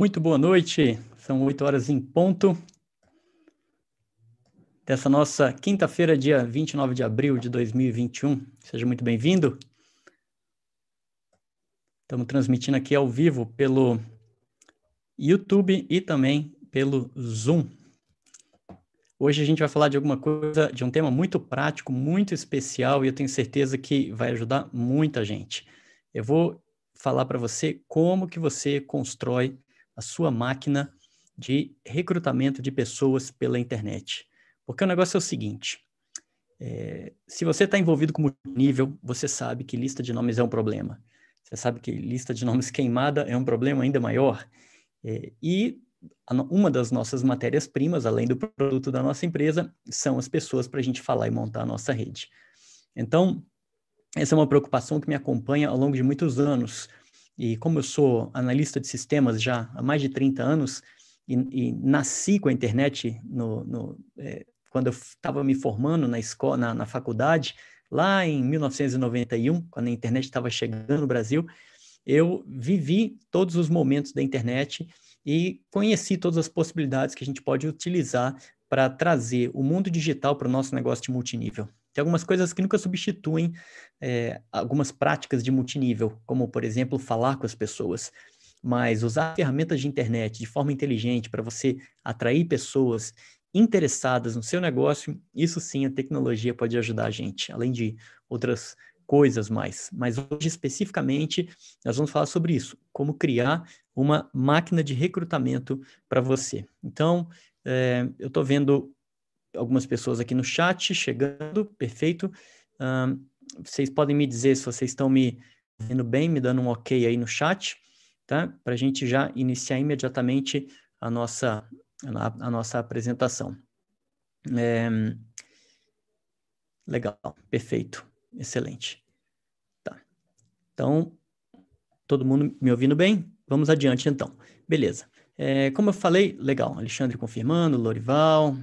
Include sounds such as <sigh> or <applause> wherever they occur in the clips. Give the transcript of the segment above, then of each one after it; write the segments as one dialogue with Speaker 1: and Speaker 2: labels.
Speaker 1: Muito boa noite, são 8 horas em ponto dessa nossa quinta-feira, dia 29 de abril de 2021. Seja muito bem-vindo. Estamos transmitindo aqui ao vivo pelo YouTube e também pelo Zoom. Hoje a gente vai falar de alguma coisa, de um tema muito prático, muito especial e eu tenho certeza que vai ajudar muita gente. Eu vou falar para você como que você constrói a sua máquina de recrutamento de pessoas pela internet. Porque o negócio é o seguinte: é, se você está envolvido com nível, você sabe que lista de nomes é um problema. Você sabe que lista de nomes queimada é um problema ainda maior. É, e uma das nossas matérias-primas, além do produto da nossa empresa, são as pessoas para a gente falar e montar a nossa rede. Então, essa é uma preocupação que me acompanha ao longo de muitos anos. E como eu sou analista de sistemas já há mais de 30 anos e, e nasci com a internet no, no é, quando eu estava me formando na escola, na, na, faculdade, lá em 1991, quando a internet estava chegando no Brasil, eu vivi todos os momentos da internet e conheci todas as possibilidades que a gente pode utilizar para trazer o mundo digital para o nosso negócio de multinível. Tem algumas coisas que nunca substituem é, algumas práticas de multinível, como, por exemplo, falar com as pessoas. Mas usar ferramentas de internet de forma inteligente para você atrair pessoas interessadas no seu negócio, isso sim a tecnologia pode ajudar a gente, além de outras coisas mais. Mas hoje, especificamente, nós vamos falar sobre isso, como criar uma máquina de recrutamento para você. Então, é, eu estou vendo algumas pessoas aqui no chat chegando, perfeito. Vocês podem me dizer se vocês estão me vendo bem, me dando um ok aí no chat, tá? Para a gente já iniciar imediatamente a nossa, a, a nossa apresentação. É... Legal, perfeito, excelente. Tá. Então, todo mundo me ouvindo bem? Vamos adiante então. Beleza. É, como eu falei, legal, Alexandre confirmando, Lorival,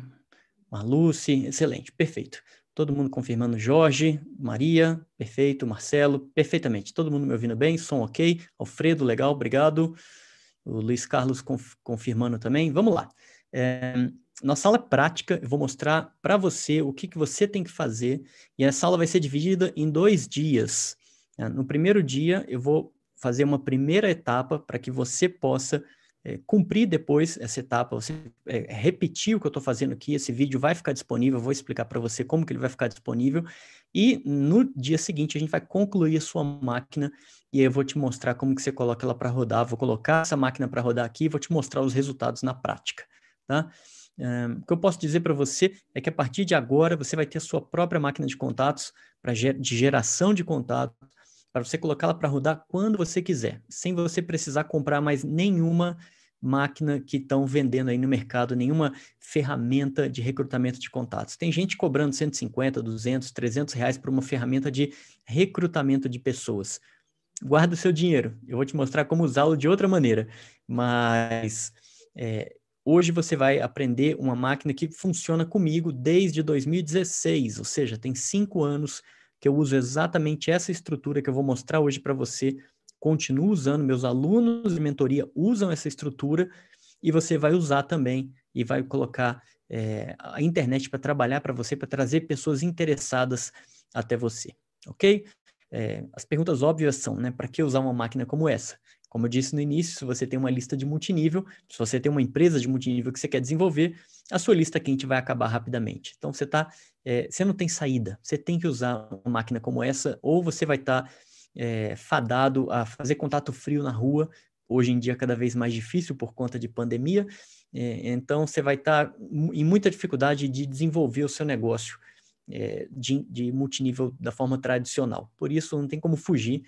Speaker 1: Marluce, excelente, perfeito. Todo mundo confirmando Jorge, Maria, perfeito, Marcelo, perfeitamente. Todo mundo me ouvindo bem, som ok. Alfredo, legal, obrigado. O Luiz Carlos conf confirmando também. Vamos lá. É, nossa aula prática, eu vou mostrar para você o que, que você tem que fazer. E essa aula vai ser dividida em dois dias. É, no primeiro dia, eu vou fazer uma primeira etapa para que você possa é, cumprir depois essa etapa, você é, repetir o que eu estou fazendo aqui, esse vídeo vai ficar disponível, vou explicar para você como que ele vai ficar disponível, e no dia seguinte a gente vai concluir a sua máquina, e aí eu vou te mostrar como que você coloca ela para rodar, vou colocar essa máquina para rodar aqui e vou te mostrar os resultados na prática, tá? Um, o que eu posso dizer para você é que a partir de agora você vai ter a sua própria máquina de contatos, pra, de geração de contatos, para você colocá-la para rodar quando você quiser, sem você precisar comprar mais nenhuma máquina que estão vendendo aí no mercado, nenhuma ferramenta de recrutamento de contatos. Tem gente cobrando 150, 200, 300 reais por uma ferramenta de recrutamento de pessoas. Guarda o seu dinheiro, eu vou te mostrar como usá-lo de outra maneira, mas é, hoje você vai aprender uma máquina que funciona comigo desde 2016, ou seja, tem cinco anos que eu uso exatamente essa estrutura que eu vou mostrar hoje para você continuo usando, meus alunos de mentoria usam essa estrutura e você vai usar também e vai colocar é, a internet para trabalhar para você, para trazer pessoas interessadas até você, ok? É, as perguntas óbvias são, né? Para que usar uma máquina como essa? Como eu disse no início, se você tem uma lista de multinível, se você tem uma empresa de multinível que você quer desenvolver, a sua lista quente vai acabar rapidamente. Então você tá, é, você não tem saída, você tem que usar uma máquina como essa, ou você vai estar tá é, fadado a fazer contato frio na rua, hoje em dia cada vez mais difícil por conta de pandemia, é, então você vai estar tá em muita dificuldade de desenvolver o seu negócio é, de, de, multinível da forma tradicional. Por isso não tem como fugir,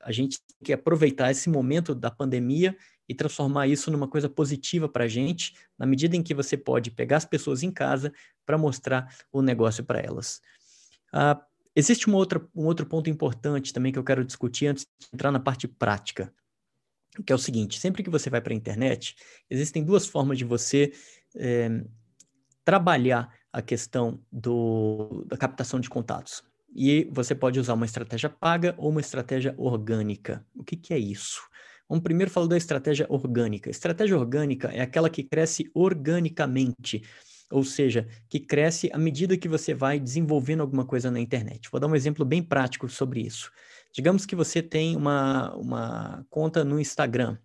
Speaker 1: a gente tem que aproveitar esse momento da pandemia e transformar isso numa coisa positiva para a gente, na medida em que você pode pegar as pessoas em casa para mostrar o negócio para elas. Ah, Existe uma outra, um outro ponto importante também que eu quero discutir antes de entrar na parte prática, que é o seguinte: sempre que você vai para a internet, existem duas formas de você é, trabalhar a questão do, da captação de contatos. E você pode usar uma estratégia paga ou uma estratégia orgânica. O que, que é isso? Vamos primeiro falar da estratégia orgânica. Estratégia orgânica é aquela que cresce organicamente, ou seja, que cresce à medida que você vai desenvolvendo alguma coisa na internet. Vou dar um exemplo bem prático sobre isso. Digamos que você tem uma, uma conta no Instagram,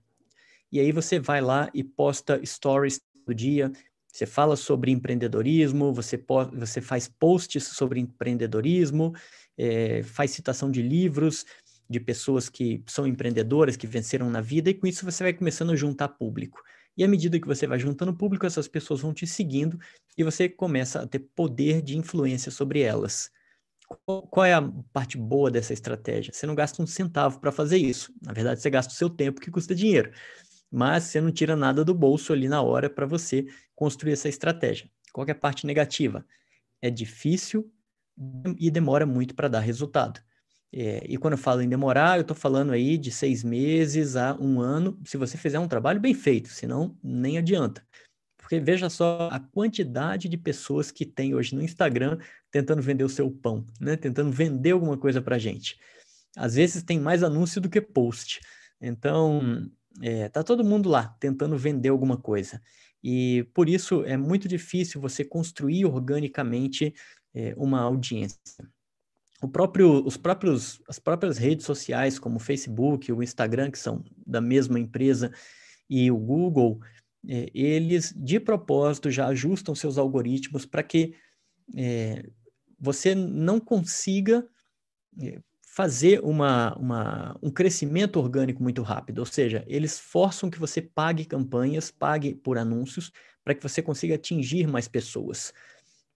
Speaker 1: e aí você vai lá e posta stories do dia, você fala sobre empreendedorismo, você, você faz posts sobre empreendedorismo, é, faz citação de livros de pessoas que são empreendedoras, que venceram na vida, e com isso você vai começando a juntar público. E à medida que você vai juntando público, essas pessoas vão te seguindo e você começa a ter poder de influência sobre elas. Qual, é a parte boa dessa estratégia? Você não gasta um centavo para fazer isso. Na verdade, você gasta o seu tempo, que custa dinheiro mas você não tira nada do bolso ali na hora para você construir essa estratégia. Qual é a parte negativa? É difícil e demora muito para dar resultado. É, e quando eu falo em demorar, eu estou falando aí de seis meses a um ano, se você fizer um trabalho bem feito, senão nem adianta. Porque veja só a quantidade de pessoas que tem hoje no Instagram tentando vender o seu pão, né? tentando vender alguma coisa para gente. Às vezes tem mais anúncio do que post. Então, é, tá todo mundo lá tentando vender alguma coisa. E por isso é muito difícil você construir organicamente é, uma audiência. Próprio, os próprios, as próprias redes sociais, como o Facebook, o Instagram, que são da mesma empresa, e o Google, é, eles de propósito já ajustam seus algoritmos para que é, você não consiga é, fazer uma, uma, um crescimento orgânico muito rápido, ou seja, eles forçam que você pague campanhas, pague por anúncios, para que você consiga atingir mais pessoas.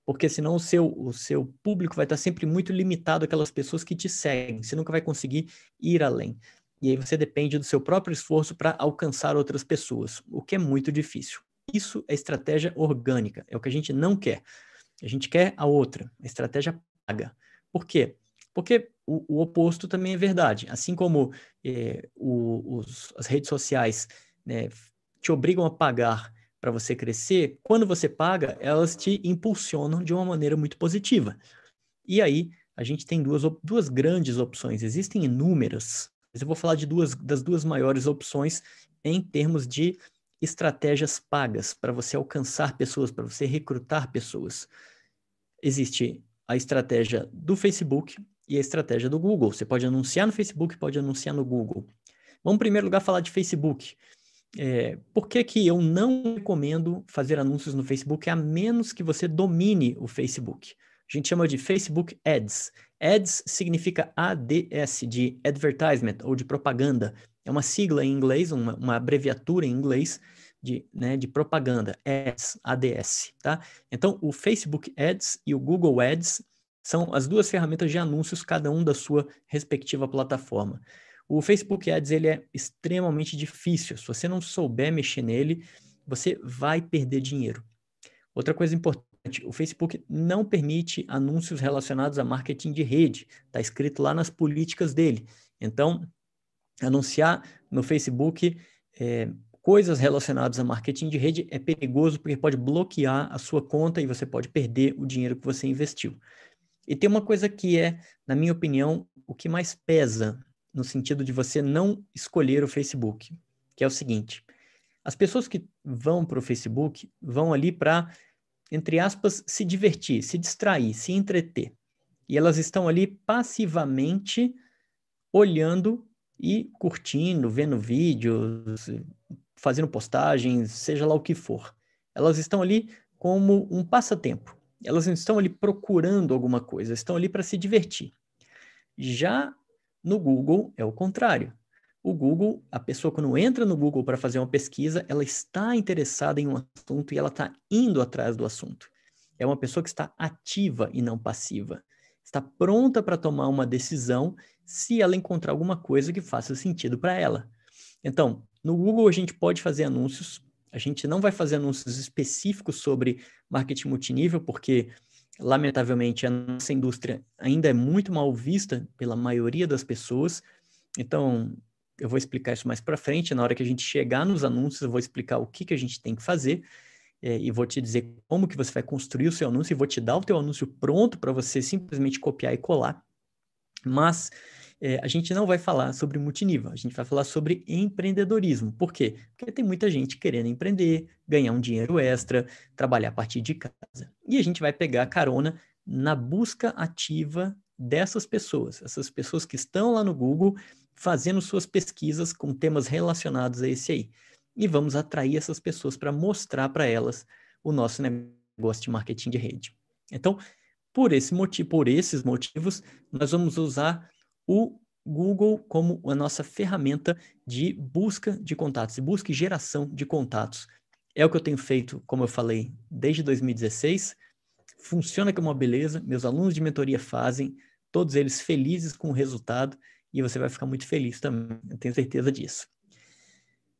Speaker 1: Porque senão o seu, o seu público vai estar sempre muito limitado àquelas pessoas que te seguem, você nunca vai conseguir ir além. E aí você depende do seu próprio esforço para alcançar outras pessoas, o que é muito difícil. Isso é estratégia orgânica, é o que a gente não quer. A gente quer a outra, a estratégia paga. Por quê? Porque o, o oposto também é verdade. Assim como é, o, os, as redes sociais né, te obrigam a pagar para você crescer, quando você paga, elas te impulsionam de uma maneira muito positiva. E aí, a gente tem duas, duas grandes opções. Existem inúmeras, mas eu vou falar de duas das duas maiores opções em termos de estratégias pagas para você alcançar pessoas, para você recrutar pessoas. Existe a estratégia do Facebook, e a estratégia do Google. Você pode anunciar no Facebook, pode anunciar no Google. Vamos, em primeiro lugar, falar de Facebook. É, por que, que eu não recomendo fazer anúncios no Facebook, a menos que você domine o Facebook? A gente chama de Facebook Ads. Ads significa ADS, de advertisement, ou de propaganda. É uma sigla em inglês, uma, uma abreviatura em inglês de, né, de propaganda, Ads, ADS, tá? Então, o Facebook Ads e o Google Ads são as duas ferramentas de anúncios, cada um da sua respectiva plataforma. O Facebook Ads ele é extremamente difícil. Se você não souber mexer nele, você vai perder dinheiro. Outra coisa importante, o Facebook não permite anúncios relacionados a marketing de rede. Está escrito lá nas políticas dele. Então, anunciar no Facebook é, coisas relacionadas a marketing de rede é perigoso porque pode bloquear a sua conta e você pode perder o dinheiro que você investiu. E tem uma coisa que é, na minha opinião, o que mais pesa no sentido de você não escolher o Facebook, que é o seguinte: as pessoas que vão para o Facebook vão ali para, entre aspas, se divertir, se distrair, se entreter. E elas estão ali passivamente olhando e curtindo, vendo vídeos, fazendo postagens, seja lá o que for. Elas estão ali como um passatempo. Elas não estão ali procurando alguma coisa, estão ali para se divertir. Já no Google é o contrário. O Google, a pessoa quando entra no Google para fazer uma pesquisa, ela está interessada em um assunto e ela está indo atrás do assunto. É uma pessoa que está ativa e não passiva. Está pronta para tomar uma decisão se ela encontrar alguma coisa que faça sentido para ela. Então, no Google a gente pode fazer anúncios a gente não vai fazer anúncios específicos sobre marketing multinível, porque, lamentavelmente, a nossa indústria ainda é muito mal vista pela maioria das pessoas. Então, eu vou explicar isso mais para frente. Na hora que a gente chegar nos anúncios, eu vou explicar o que, que a gente tem que fazer é, e vou te dizer como que você vai construir o seu anúncio e vou te dar o teu anúncio pronto para você simplesmente copiar e colar. Mas é, a gente não vai falar sobre multinível, a gente vai falar sobre empreendedorismo. Por quê? Porque tem muita gente querendo empreender, ganhar um dinheiro extra, trabalhar a partir de casa. E a gente vai pegar carona na busca ativa dessas pessoas, essas pessoas que estão lá no Google fazendo suas pesquisas com temas relacionados a esse aí. E vamos atrair essas pessoas para mostrar para elas o nosso negócio de marketing de rede. Então, por esse motivo, por esses motivos, nós vamos usar o Google como a nossa ferramenta de busca de contatos, de busca e geração de contatos. É o que eu tenho feito, como eu falei, desde 2016. Funciona como uma beleza, meus alunos de mentoria fazem, todos eles felizes com o resultado, e você vai ficar muito feliz também, eu tenho certeza disso.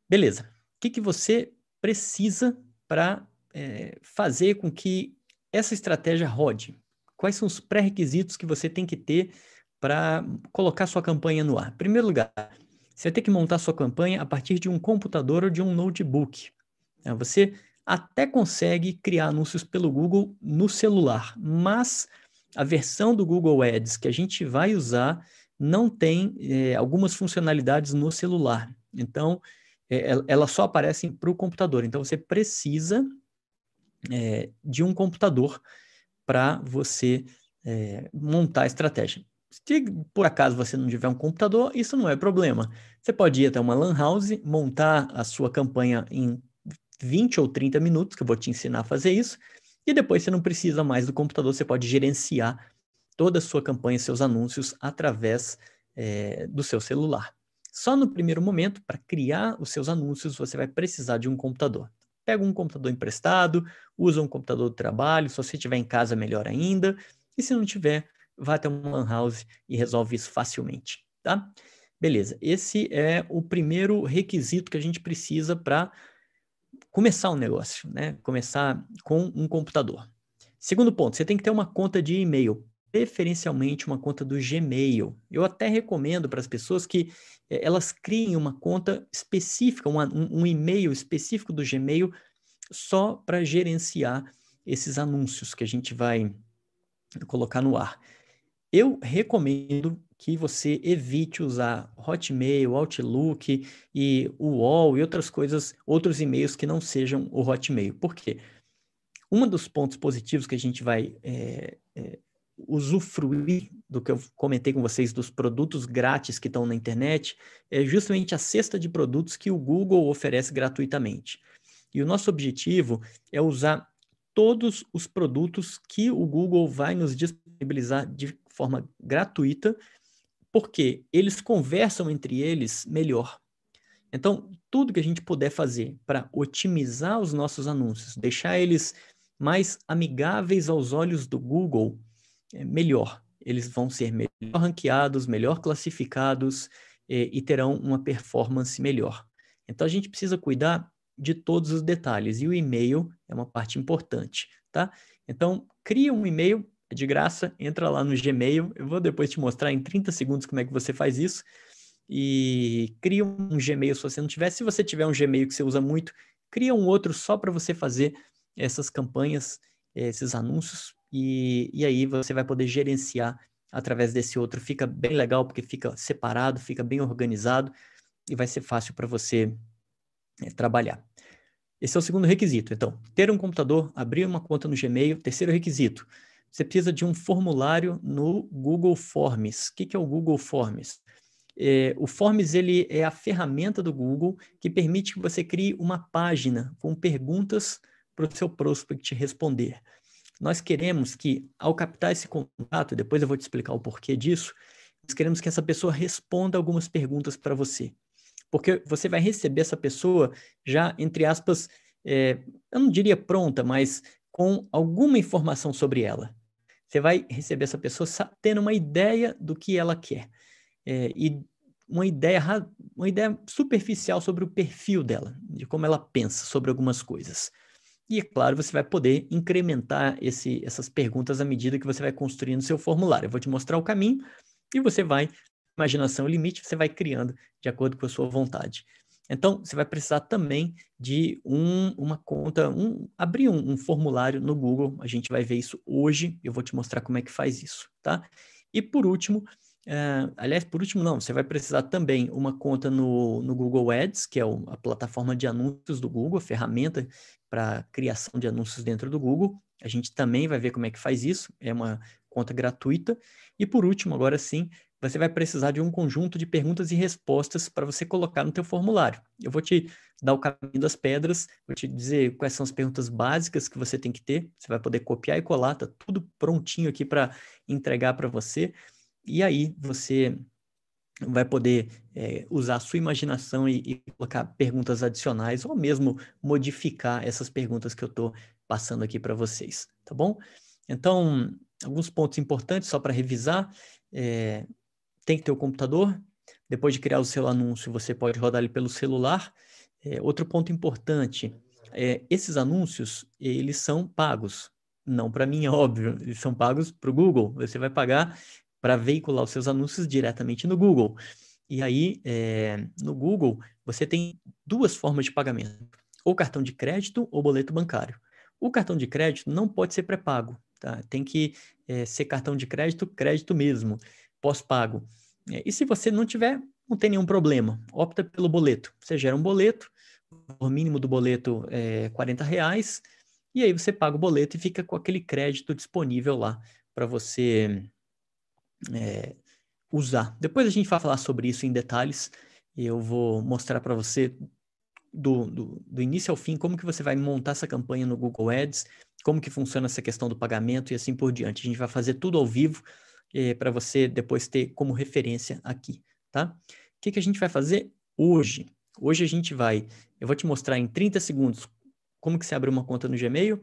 Speaker 1: Beleza. O que, que você precisa para é, fazer com que essa estratégia rode? Quais são os pré-requisitos que você tem que ter para colocar sua campanha no ar? Em primeiro lugar, você vai ter que montar sua campanha a partir de um computador ou de um notebook. É, você até consegue criar anúncios pelo Google no celular, mas a versão do Google Ads que a gente vai usar não tem é, algumas funcionalidades no celular. Então, é, elas só aparecem para o computador. Então, você precisa é, de um computador para você montar a estratégia. Se por acaso você não tiver um computador, isso não é problema. Você pode ir até uma LAN house, montar a sua campanha em 20 ou 30 minutos, que eu vou te ensinar a fazer isso, e depois você não precisa mais do computador, você pode gerenciar toda a sua campanha, seus anúncios, através é, do seu celular. Só no primeiro momento, para criar os seus anúncios, você vai precisar de um computador. Pega um computador emprestado, usa um computador de trabalho, se você estiver em casa, melhor ainda. E se não tiver, vá até uma lan house e resolve isso facilmente, tá? Beleza, esse é o primeiro requisito que a gente precisa para começar um negócio, né? Começar com um computador. Segundo ponto, você tem que ter uma conta de e-mail, preferencialmente uma conta do Gmail. Eu até recomendo para as pessoas que eh, elas criem uma conta específica, um, um e-mail específico do Gmail só para gerenciar esses anúncios que a gente vai colocar no ar. Eu recomendo que você evite usar Hotmail, Outlook e UOL e outras coisas, outros e-mails que não sejam o Hotmail. Por quê? Um dos pontos positivos que a gente vai é, é, usufruir do que eu comentei com vocês dos produtos grátis que estão na internet é justamente a cesta de produtos que o Google oferece gratuitamente. E o nosso objetivo é usar todos os produtos que o Google vai nos disponibilizar de forma gratuita, porque eles conversam entre eles melhor. Então, tudo que a gente puder fazer para otimizar os nossos anúncios, deixar eles mais amigáveis aos olhos do Google, é melhor. Eles vão ser melhor ranqueados, melhor classificados e, e terão uma performance melhor. Então, a gente precisa cuidar de todos os detalhes e o e-mail é uma parte importante, tá? Então, cria um e-mail é de graça, entra lá no Gmail. Eu vou depois te mostrar em 30 segundos como é que você faz isso. E cria um Gmail se você não tiver. Se você tiver um Gmail que você usa muito, cria um outro só para você fazer essas campanhas, esses anúncios. E, e aí você vai poder gerenciar através desse outro. Fica bem legal porque fica separado, fica bem organizado e vai ser fácil para você é, trabalhar. Esse é o segundo requisito. Então, ter um computador, abrir uma conta no Gmail. Terceiro requisito, você precisa de um formulário no Google Forms. O que, é o Google Forms? É, o Forms ele é a ferramenta do Google que permite que você crie uma página com perguntas para o seu prospect responder. Nós queremos que, ao captar esse contato, depois eu vou te explicar o porquê disso, nós queremos que essa pessoa responda algumas perguntas para você. Porque você vai receber essa pessoa já, entre aspas, é, eu não diria pronta, mas com alguma informação sobre ela. Você vai receber essa pessoa tendo uma ideia do que ela quer. É, e uma ideia, uma ideia superficial sobre o perfil dela, de como ela pensa sobre algumas coisas. E, é claro, você vai poder incrementar esse, essas perguntas à medida que você vai construindo seu formulário. Eu vou te mostrar o caminho e você vai, imaginação limite, você vai criando de acordo com a sua vontade. Então, você vai precisar também de um, uma conta, um, abrir um, um, formulário no Google. A gente vai ver isso hoje. Eu vou te mostrar como é que faz isso, tá? E por último, Uh, aliás, por último, não, você vai precisar também uma conta no, no Google Ads, que é o, a plataforma de anúncios do Google, a ferramenta para criação de anúncios dentro do Google. A gente também vai ver como é que faz isso, é uma conta gratuita. E por último, agora sim, você vai precisar de um conjunto de perguntas e respostas para você colocar no teu formulário. Eu vou te dar o caminho das pedras, vou te dizer quais são as perguntas básicas que você tem que ter. Você vai poder copiar e colar, tá tudo prontinho aqui para entregar para você. E aí você vai poder é, usar a sua imaginação e, e, colocar perguntas adicionais ou mesmo modificar essas perguntas que eu estou passando aqui para vocês, tá bom? Então, alguns pontos importantes só para revisar. É, tem que ter o computador. Depois de criar o seu anúncio, você pode rodar ele pelo celular. É, outro ponto importante, é, esses anúncios, eles são pagos. Não para mim, é <laughs> óbvio, eles são pagos para o Google. Você vai pagar para veicular os seus anúncios diretamente no Google. E aí, é, no Google, você tem duas formas de pagamento: ou cartão de crédito ou boleto bancário. O cartão de crédito não pode ser pré-pago, tá? Tem que é, ser cartão de crédito, crédito mesmo, pós-pago. É, e se você não tiver, não tem nenhum problema. Opta pelo boleto. Você gera um boleto, o mínimo do boleto é 40 reais, e aí você paga o boleto e fica com aquele crédito disponível lá para você é, usar. Depois a gente vai falar sobre isso em detalhes. Eu vou mostrar para você do, do, do, início ao fim como que você vai montar essa campanha no Google Ads, como que funciona essa questão do pagamento e assim por diante. A gente vai fazer tudo ao vivo é, para você depois ter como referência aqui, tá? O que, que a gente vai fazer hoje? Hoje a gente vai, eu vou te mostrar em 30 segundos como que você abre uma conta no Gmail,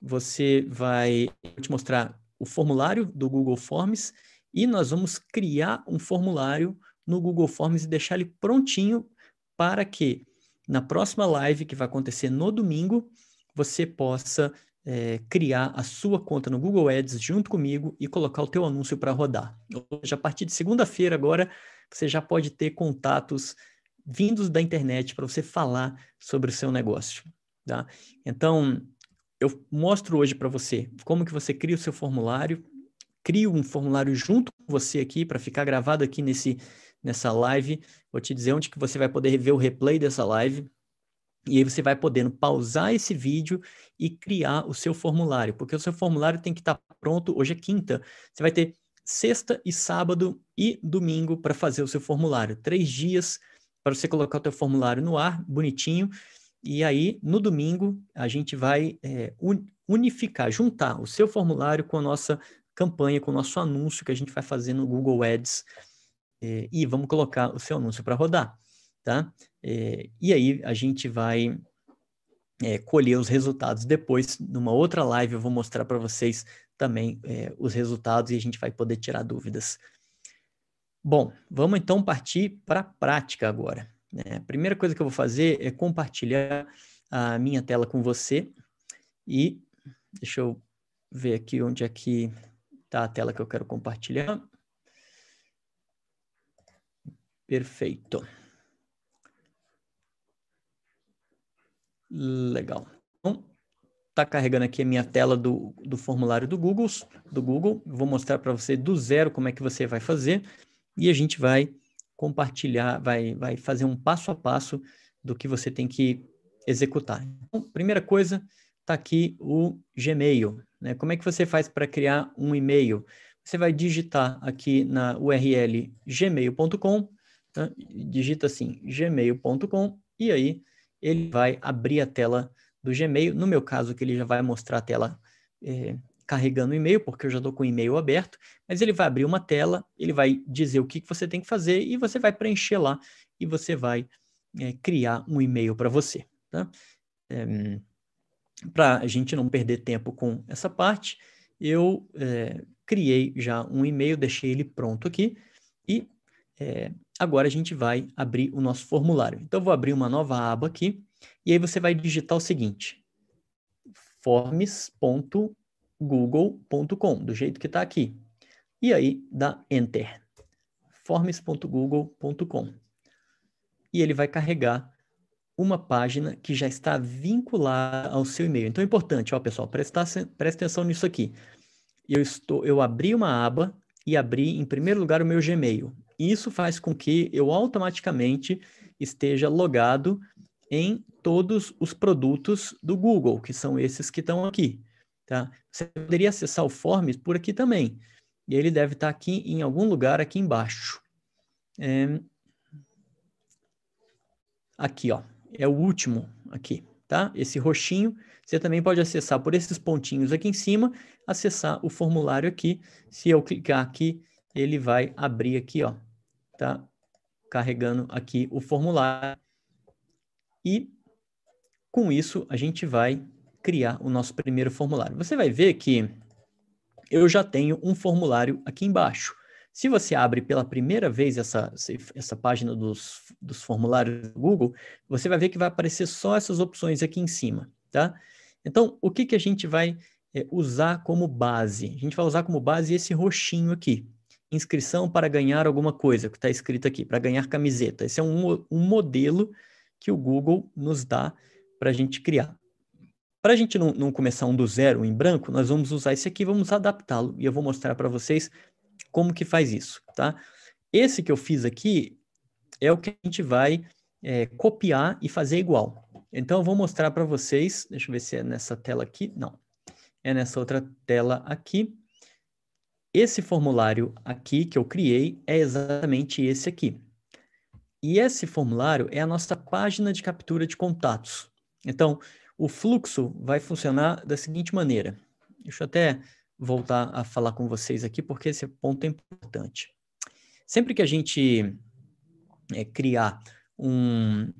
Speaker 1: você vai, te mostrar o formulário do Google Forms e nós vamos criar um formulário no Google Forms e deixar ele prontinho para que na próxima live que vai acontecer no domingo você possa é, criar a sua conta no Google Ads junto comigo e colocar o teu anúncio para rodar. Seja, a partir de segunda-feira agora você já pode ter contatos vindos da internet para você falar sobre o seu negócio, tá? Então, eu mostro hoje para você como que você cria o seu formulário, crio um formulário junto com você aqui para ficar gravado aqui nesse nessa live. Vou te dizer onde que você vai poder ver o replay dessa live. E aí você vai podendo pausar esse vídeo e criar o seu formulário, porque o seu formulário tem que estar tá pronto. Hoje é quinta. Você vai ter sexta e sábado e domingo para fazer o seu formulário. Três dias para você colocar o teu formulário no ar, bonitinho. E aí, no domingo, a gente vai é, unificar, juntar o seu formulário com a nossa campanha, com o nosso anúncio que a gente vai fazer no Google Ads é, e vamos colocar o seu anúncio para rodar, tá? É, e aí a gente vai é, colher os resultados depois, numa outra live eu vou mostrar para vocês também é, os resultados e a gente vai poder tirar dúvidas. Bom, vamos então partir para a prática agora. Né? A primeira coisa que eu vou fazer é compartilhar a minha tela com você e deixa eu ver aqui onde é que Tá a tela que eu quero compartilhar. Perfeito. Legal. Então, tá carregando aqui a minha tela do, do formulário do Google, do Google. Vou mostrar para você do zero como é que você vai fazer e a gente vai compartilhar, vai, vai fazer um passo a passo do que você tem que executar. Então, primeira coisa, está aqui o Gmail. Né? Como é que você faz para criar um e-mail? Você vai digitar aqui na URL gmail.com, tá? digita assim gmail.com e aí ele vai abrir a tela do Gmail. No meu caso, que ele já vai mostrar a tela é, carregando o e-mail, porque eu já estou com o e-mail aberto, mas ele vai abrir uma tela, ele vai dizer o que, que você tem que fazer e você vai preencher lá e você vai é, criar um e-mail para você. Tá? É, para a gente não perder tempo com essa parte, eu criei já um e-mail, deixei ele pronto aqui e é, agora a gente vai abrir o nosso formulário. Então, eu vou abrir uma nova aba aqui e aí você vai digitar o seguinte: forms.google.com, do jeito que está aqui. E aí dá Enter. forms.google.com. E ele vai carregar uma página que já está vinculada ao seu e-mail. Então é importante, ó, pessoal, prestar, presta atenção nisso aqui. Eu estou, eu abri uma aba e abrir em primeiro lugar o meu Gmail. Isso faz com que eu automaticamente esteja logado em todos os produtos do Google, que são esses que estão aqui. Tá? Você poderia acessar o Forms por aqui também. E ele deve estar aqui em algum lugar aqui embaixo. É... Aqui, ó. É o último aqui, tá? Esse roxinho. Você também pode acessar por esses pontinhos aqui em cima, acessar o formulário aqui. Se eu clicar aqui, ele vai abrir aqui, ó. Tá? Carregando aqui o formulário. E com isso, a gente vai criar o nosso primeiro formulário. Você vai ver que eu já tenho um formulário aqui embaixo. Se você abre pela primeira vez essa, essa página dos, dos formulários do Google, você vai ver que vai aparecer só essas opções aqui em cima, tá? Então, o que, que a gente vai é, usar como base? A gente vai usar como base esse roxinho aqui. Inscrição para ganhar alguma coisa, que está escrito aqui, para ganhar camiseta. Esse é um, um modelo que o Google nos dá para a gente criar. Para a gente não, não, começar um do zero em branco, nós vamos usar esse aqui, vamos adaptá-lo e eu vou mostrar para vocês como que faz isso, tá? Esse que eu fiz aqui é o que a gente vai é, copiar e fazer igual. Então eu vou mostrar para vocês, deixa eu ver se é nessa tela aqui, não, é nessa outra tela aqui. Esse formulário aqui que eu criei é exatamente esse aqui. E esse formulário é a nossa página de captura de contatos. Então, o fluxo vai funcionar da seguinte maneira. Deixa eu até voltar a falar com vocês aqui, porque esse ponto é importante. Sempre que a gente é, criar um,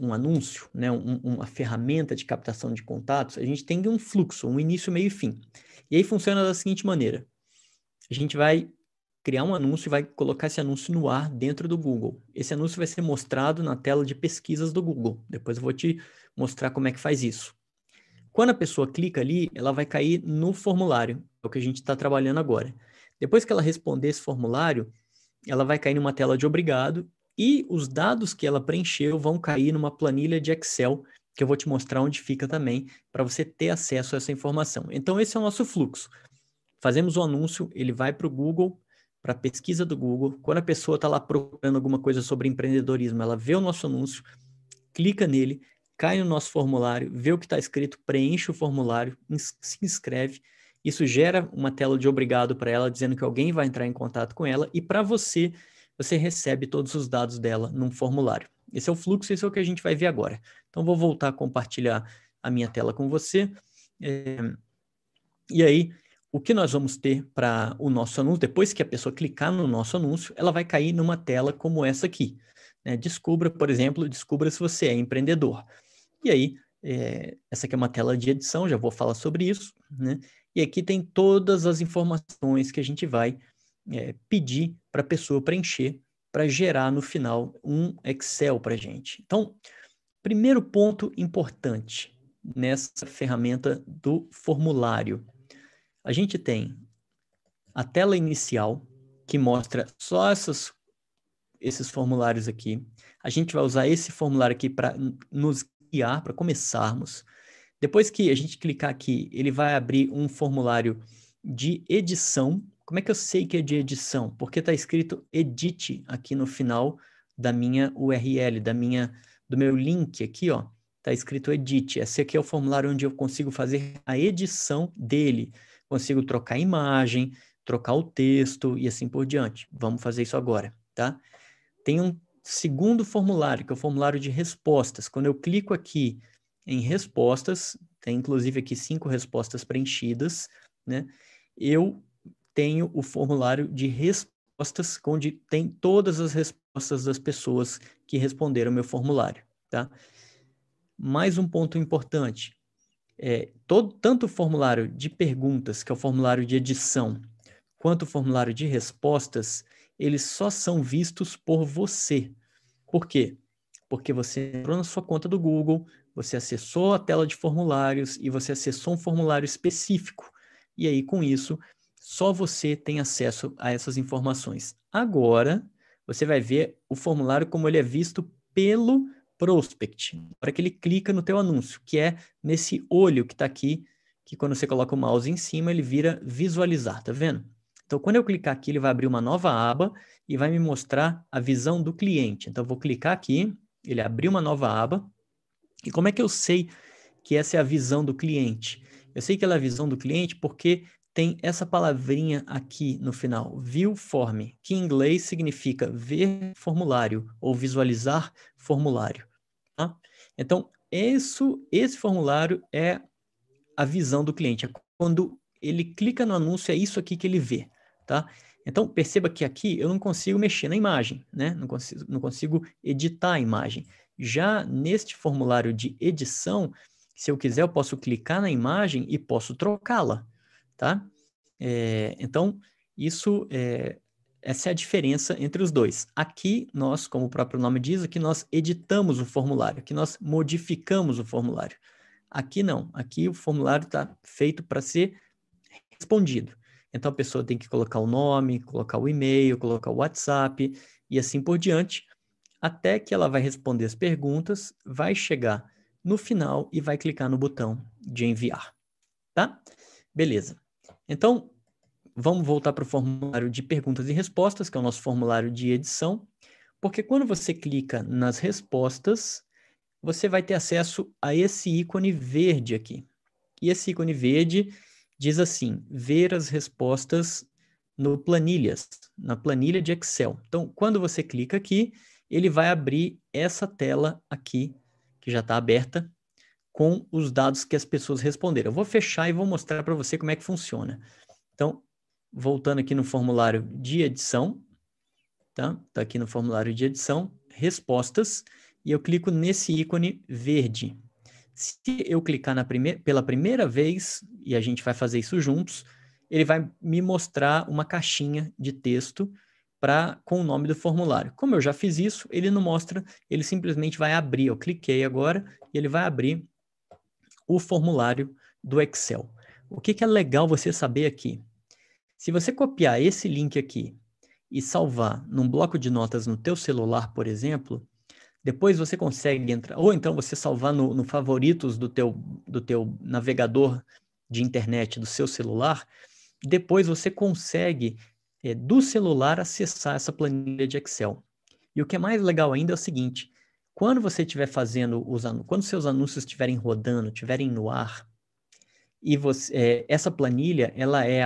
Speaker 1: um anúncio, né, um, uma ferramenta de captação de contatos, a gente tem um fluxo, um início, meio e fim. E aí funciona da seguinte maneira. A gente vai criar um anúncio e vai colocar esse anúncio no ar dentro do Google. Esse anúncio vai ser mostrado na tela de pesquisas do Google. Depois eu vou te mostrar como é que faz isso. Quando a pessoa clica ali, ela vai cair no formulário, é o que a gente está trabalhando agora. Depois que ela responder esse formulário, ela vai cair numa tela de obrigado e os dados que ela preencheu vão cair numa planilha de Excel, que eu vou te mostrar onde fica também, para você ter acesso a essa informação. Então, esse é o nosso fluxo. Fazemos o um anúncio, ele vai para o Google, para a pesquisa do Google. Quando a pessoa está lá procurando alguma coisa sobre empreendedorismo, ela vê o nosso anúncio, clica nele, cai no nosso formulário, vê o que está escrito, preenche o formulário, se inscreve. Isso gera uma tela de obrigado para ela, dizendo que alguém vai entrar em contato com ela, e para você, você recebe todos os dados dela num formulário. Esse é o fluxo, esse é o que a gente vai ver agora. Então, vou voltar a compartilhar a minha tela com você. É... E aí, o que nós vamos ter para o nosso anúncio, depois que a pessoa clicar no nosso anúncio, ela vai cair numa tela como essa aqui. Né? Descubra, por exemplo, descubra se você é empreendedor. E aí, é, essa aqui é uma tela de edição, já vou falar sobre isso. Né? E aqui tem todas as informações que a gente vai é, pedir para a pessoa preencher para gerar no final um Excel para a gente. Então, primeiro ponto importante nessa ferramenta do formulário a gente tem a tela inicial, que mostra só essas, esses formulários aqui. A gente vai usar esse formulário aqui para nos guiar, para começarmos. Depois que a gente clicar aqui, ele vai abrir um formulário de edição. Como é que eu sei que é de edição? Porque está escrito edit aqui no final da minha URL, da minha, do meu link aqui, ó. Está escrito edit. Esse aqui é o formulário onde eu consigo fazer a edição dele consigo trocar imagem, trocar o texto e assim por diante. Vamos fazer isso agora, tá? Tem um segundo formulário, que é o formulário de respostas. Quando eu clico aqui em respostas, tem inclusive aqui cinco respostas preenchidas, né? Eu tenho o formulário de respostas, onde tem todas as respostas das pessoas que responderam meu formulário, tá? Mais um ponto importante é, todo, tanto o formulário de perguntas, que é o formulário de edição, quanto o formulário de respostas, eles só são vistos por você. Por quê? Porque você entrou na sua conta do Google, você acessou a tela de formulários e você acessou um formulário específico. E aí, com isso, só você tem acesso a essas informações. Agora, você vai ver o formulário como ele é visto pelo prospect, para que ele clica no teu anúncio, que é nesse olho que está aqui, que quando você coloca o mouse em cima, ele vira visualizar, tá vendo? Então, quando eu clicar aqui, ele vai abrir uma nova aba e vai me mostrar a visão do cliente. Então, eu vou clicar aqui, ele abriu uma nova aba. E como é que eu sei que essa é a visão do cliente? Eu sei que ela é a visão do cliente porque tem essa palavrinha aqui no final, view form, que em inglês significa ver formulário ou visualizar formulário. Então, isso, esse formulário é a visão do cliente. É quando ele clica no anúncio, é isso aqui que ele vê. Tá? Então, perceba que aqui eu não consigo mexer na imagem, né? não, consigo, não consigo editar a imagem. Já neste formulário de edição, se eu quiser, eu posso clicar na imagem e posso trocá-la tá? É, então, isso é, essa é a diferença entre os dois. Aqui, nós, como o próprio nome diz, aqui nós editamos o formulário, aqui nós modificamos o formulário. Aqui não, aqui o formulário está feito para ser respondido. Então a pessoa tem que colocar o nome, colocar o e-mail, colocar o WhatsApp e assim por diante, até que ela vai responder as perguntas, vai chegar no final e vai clicar no botão de enviar, tá? Beleza. Então, vamos voltar para o formulário de perguntas e respostas, que é o nosso formulário de edição, porque quando você clica nas respostas, você vai ter acesso a esse ícone verde aqui. E esse ícone verde diz assim: ver as respostas no planilhas, na planilha de Excel. Então, quando você clica aqui, ele vai abrir essa tela aqui, que já está aberta, com os dados que as pessoas responderam. Eu vou fechar e vou mostrar para você como é que funciona. Então, voltando aqui no formulário de edição, tá? Tá aqui no formulário de edição, respostas, e eu clico nesse ícone verde. Se eu clicar na pela primeira vez, e a gente vai fazer isso juntos, ele vai me mostrar uma caixinha de texto para com o nome do formulário. Como eu já fiz isso, ele não mostra, ele simplesmente vai abrir. Eu cliquei agora e ele vai abrir o formulário do Excel. O que, que é legal você saber aqui? Se você copiar esse link aqui e salvar num bloco de notas no teu celular, por exemplo, depois você consegue entrar, ou então você salvar no, no favoritos do teu, do teu navegador de internet do seu celular, depois você consegue é, do celular acessar essa planilha de Excel. E o que é mais legal ainda é o seguinte: quando você estiver fazendo os quando seus anúncios estiverem rodando, estiverem no ar, e você, é, essa planilha ela é,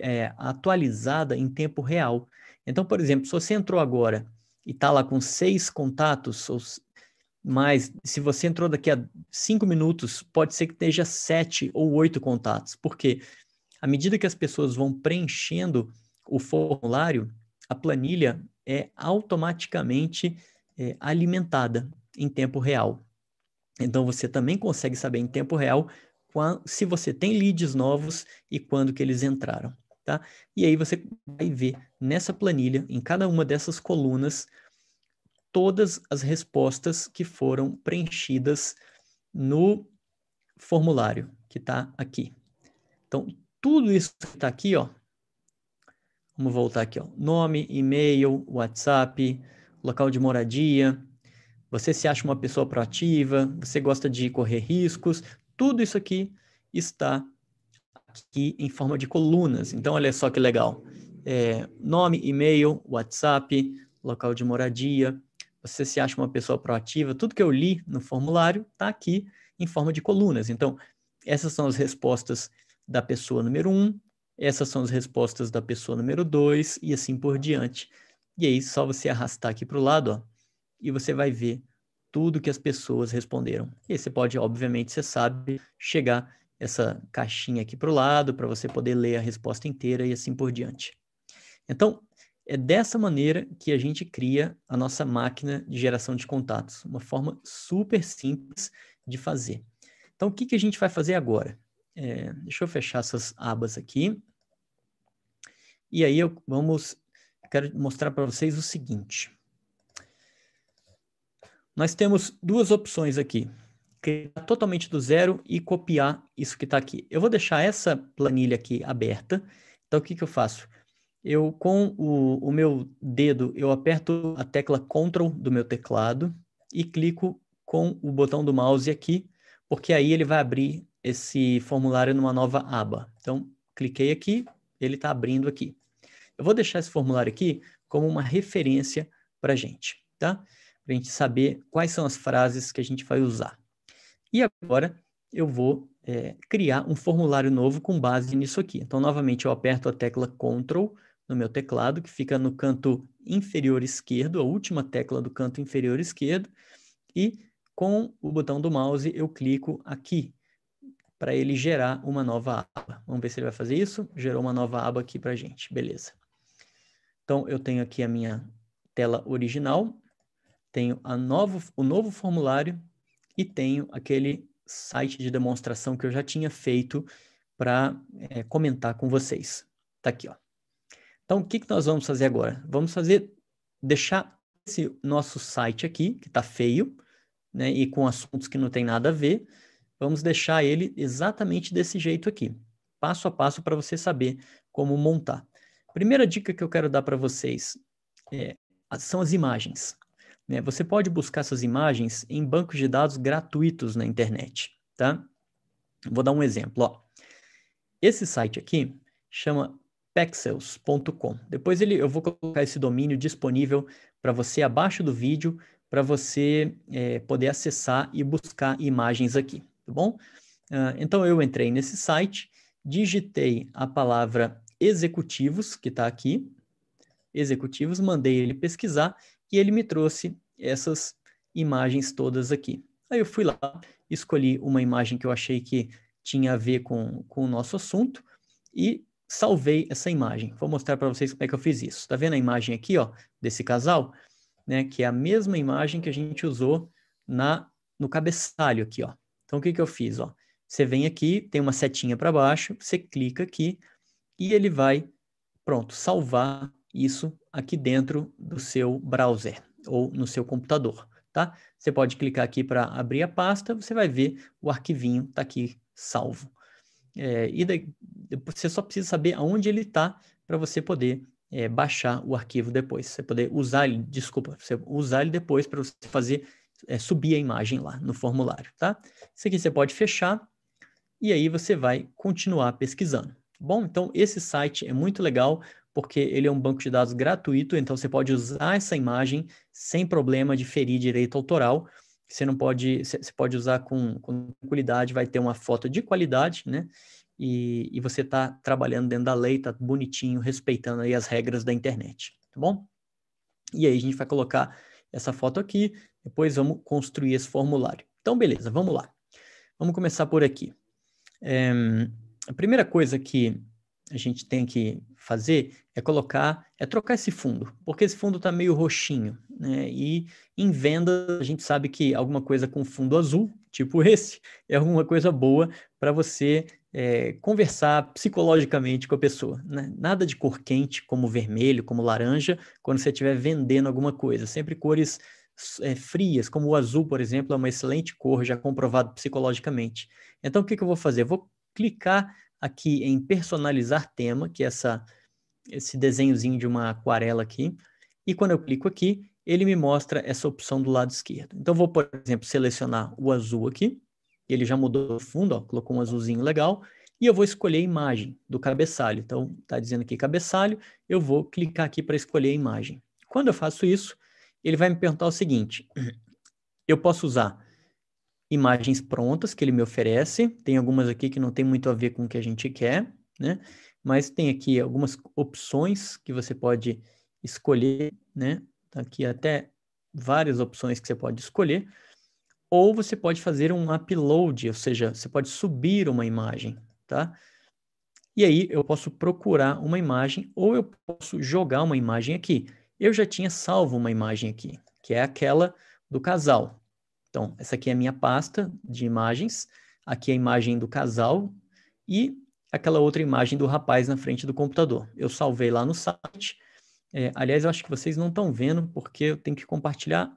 Speaker 1: é, atualizada em tempo real. Então, por exemplo, se você entrou agora e está lá com seis contatos, ou mais, se você entrou daqui a cinco minutos, pode ser que esteja sete ou oito contatos. Porque à medida que as pessoas vão preenchendo o formulário, a planilha é automaticamente é, alimentada em tempo real. Então você também consegue saber em tempo real se você tem leads novos e quando que eles entraram, tá? E aí você vai ver nessa planilha, em cada uma dessas colunas, todas as respostas que foram preenchidas no formulário que está aqui. Então, tudo isso que está aqui, ó, vamos voltar aqui, ó, nome, e-mail, WhatsApp, local de moradia, você se acha uma pessoa proativa, você gosta de correr riscos, tudo isso aqui está aqui em forma de colunas. Então, olha só que legal. É, nome, e-mail, WhatsApp, local de moradia, você se acha uma pessoa proativa, tudo que eu li no formulário está aqui em forma de colunas. Então, essas são as respostas da pessoa número um, essas são as respostas da pessoa número dois e assim por diante. E aí, só você arrastar aqui para o lado, ó, e você vai ver tudo que as pessoas responderam. E você pode, obviamente, você sabe, chegar essa caixinha aqui para o lado para você poder ler a resposta inteira e assim por diante. Então, é dessa maneira que a gente cria a nossa máquina de geração de contatos, uma forma super simples de fazer. Então, o que, que a gente vai fazer agora? É, deixa eu fechar essas abas aqui. E aí, eu, vamos quero mostrar para vocês o seguinte. Nós temos duas opções aqui. Criar totalmente do zero e copiar isso que está aqui. Eu vou deixar essa planilha aqui aberta. Então, o que, que eu faço? Eu, com o, o meu dedo, eu aperto a tecla Ctrl do meu teclado e clico com o botão do mouse aqui, porque aí ele vai abrir esse formulário numa nova aba. Então, cliquei aqui, ele está abrindo aqui. Eu vou deixar esse formulário aqui como uma referência para a gente, tá? Para a gente saber quais são as frases que a gente vai usar. E agora eu vou é, criar um formulário novo com base nisso aqui. Então, novamente, eu aperto a tecla Ctrl no meu teclado, que fica no canto inferior esquerdo, a última tecla do canto inferior esquerdo, e com o botão do mouse eu clico aqui para ele gerar uma nova aba. Vamos ver se ele vai fazer isso. Gerou uma nova aba aqui para a gente. Beleza. Então, eu tenho aqui a minha tela original, tenho novo, o novo formulário e tenho aquele site de demonstração que eu já tinha feito para é, comentar com vocês. Tá aqui, ó. Então, o que, que nós vamos fazer agora? Vamos fazer, deixar esse nosso site aqui, que está feio, né, e com assuntos que não tem nada a ver, vamos deixar ele exatamente desse jeito aqui, passo a passo para você saber como montar. Primeira dica que eu quero dar para vocês é, são as imagens. Né? Você pode buscar essas imagens em bancos de dados gratuitos na internet, tá? Vou dar um exemplo, ó. Esse site aqui chama pexels.com. Depois ele, eu vou colocar esse domínio disponível para você abaixo do vídeo, para você é, poder acessar e buscar imagens aqui, tá bom? Uh, então eu entrei nesse site, digitei a palavra executivos, que está aqui, executivos, mandei ele pesquisar e ele me trouxe essas imagens todas aqui. Aí eu fui lá, escolhi uma imagem que eu achei que tinha a ver com, com o nosso assunto e salvei essa imagem. Vou mostrar para vocês como é que eu fiz isso. Está vendo a imagem aqui, ó, desse casal? Né, que é a mesma imagem que a gente usou na no cabeçalho aqui, ó. Então, o que, que eu fiz? Ó? Você vem aqui, tem uma setinha para baixo, você clica aqui e ele vai, pronto, salvar isso aqui dentro do seu browser ou no seu computador, tá? Você pode clicar aqui para abrir a pasta, você vai ver o arquivinho está aqui salvo. É, e daí, você só precisa saber aonde ele está para você poder é, baixar o arquivo depois. Você poder usar ele, desculpa, você usar ele depois para você fazer é, subir a imagem lá no formulário, tá? Isso aqui você pode fechar e aí você vai continuar pesquisando. Bom, então esse site é muito legal porque ele é um banco de dados gratuito, então você pode usar essa imagem sem problema de ferir direito autoral. Você não pode, você pode usar com, com tranquilidade, vai ter uma foto de qualidade, né? E, e você está trabalhando dentro da lei, está bonitinho, respeitando aí as regras da internet, tá bom? E aí a gente vai colocar essa foto aqui, depois vamos construir esse formulário. Então, beleza, vamos lá. Vamos começar por aqui. É, a primeira coisa que a gente tem que fazer é colocar, é trocar esse fundo, porque esse fundo está meio roxinho, né? E em venda a gente sabe que alguma coisa com fundo azul, tipo <laughs> esse, é alguma coisa boa para você é, conversar psicologicamente com a pessoa. Né? Nada de cor quente, como vermelho, como laranja, quando você estiver vendendo alguma coisa. Sempre cores é, frias, como o azul, por exemplo, é uma excelente cor, já comprovado psicologicamente. Então, o que, que eu vou fazer? Eu vou clicar aqui em personalizar tema, que é essa, esse desenhozinho de uma aquarela aqui, e quando eu clico aqui, ele me mostra essa opção do lado esquerdo. Então, vou, por exemplo, selecionar o azul aqui, ele já mudou o fundo, ó, colocou um azulzinho legal, e eu vou escolher a imagem do cabeçalho. Então, está dizendo aqui cabeçalho, eu vou clicar aqui para escolher a imagem. Quando eu faço isso, ele vai me perguntar o seguinte: <clears throat> eu posso usar imagens prontas que ele me oferece, tem algumas aqui que não tem muito a ver com o que a gente quer, né? Mas tem aqui algumas opções que você pode escolher, né? Tá aqui até várias opções que você pode escolher. Ou você pode fazer um upload, ou seja, você pode subir uma imagem, tá? E aí eu posso procurar uma imagem ou eu posso jogar uma imagem aqui eu já tinha salvo uma imagem aqui, que é aquela do casal. Então, essa aqui é a minha pasta de imagens, aqui é a imagem do casal e aquela outra imagem do rapaz na frente do computador. Eu salvei lá no site. É, aliás, eu acho que vocês não estão vendo porque eu tenho que compartilhar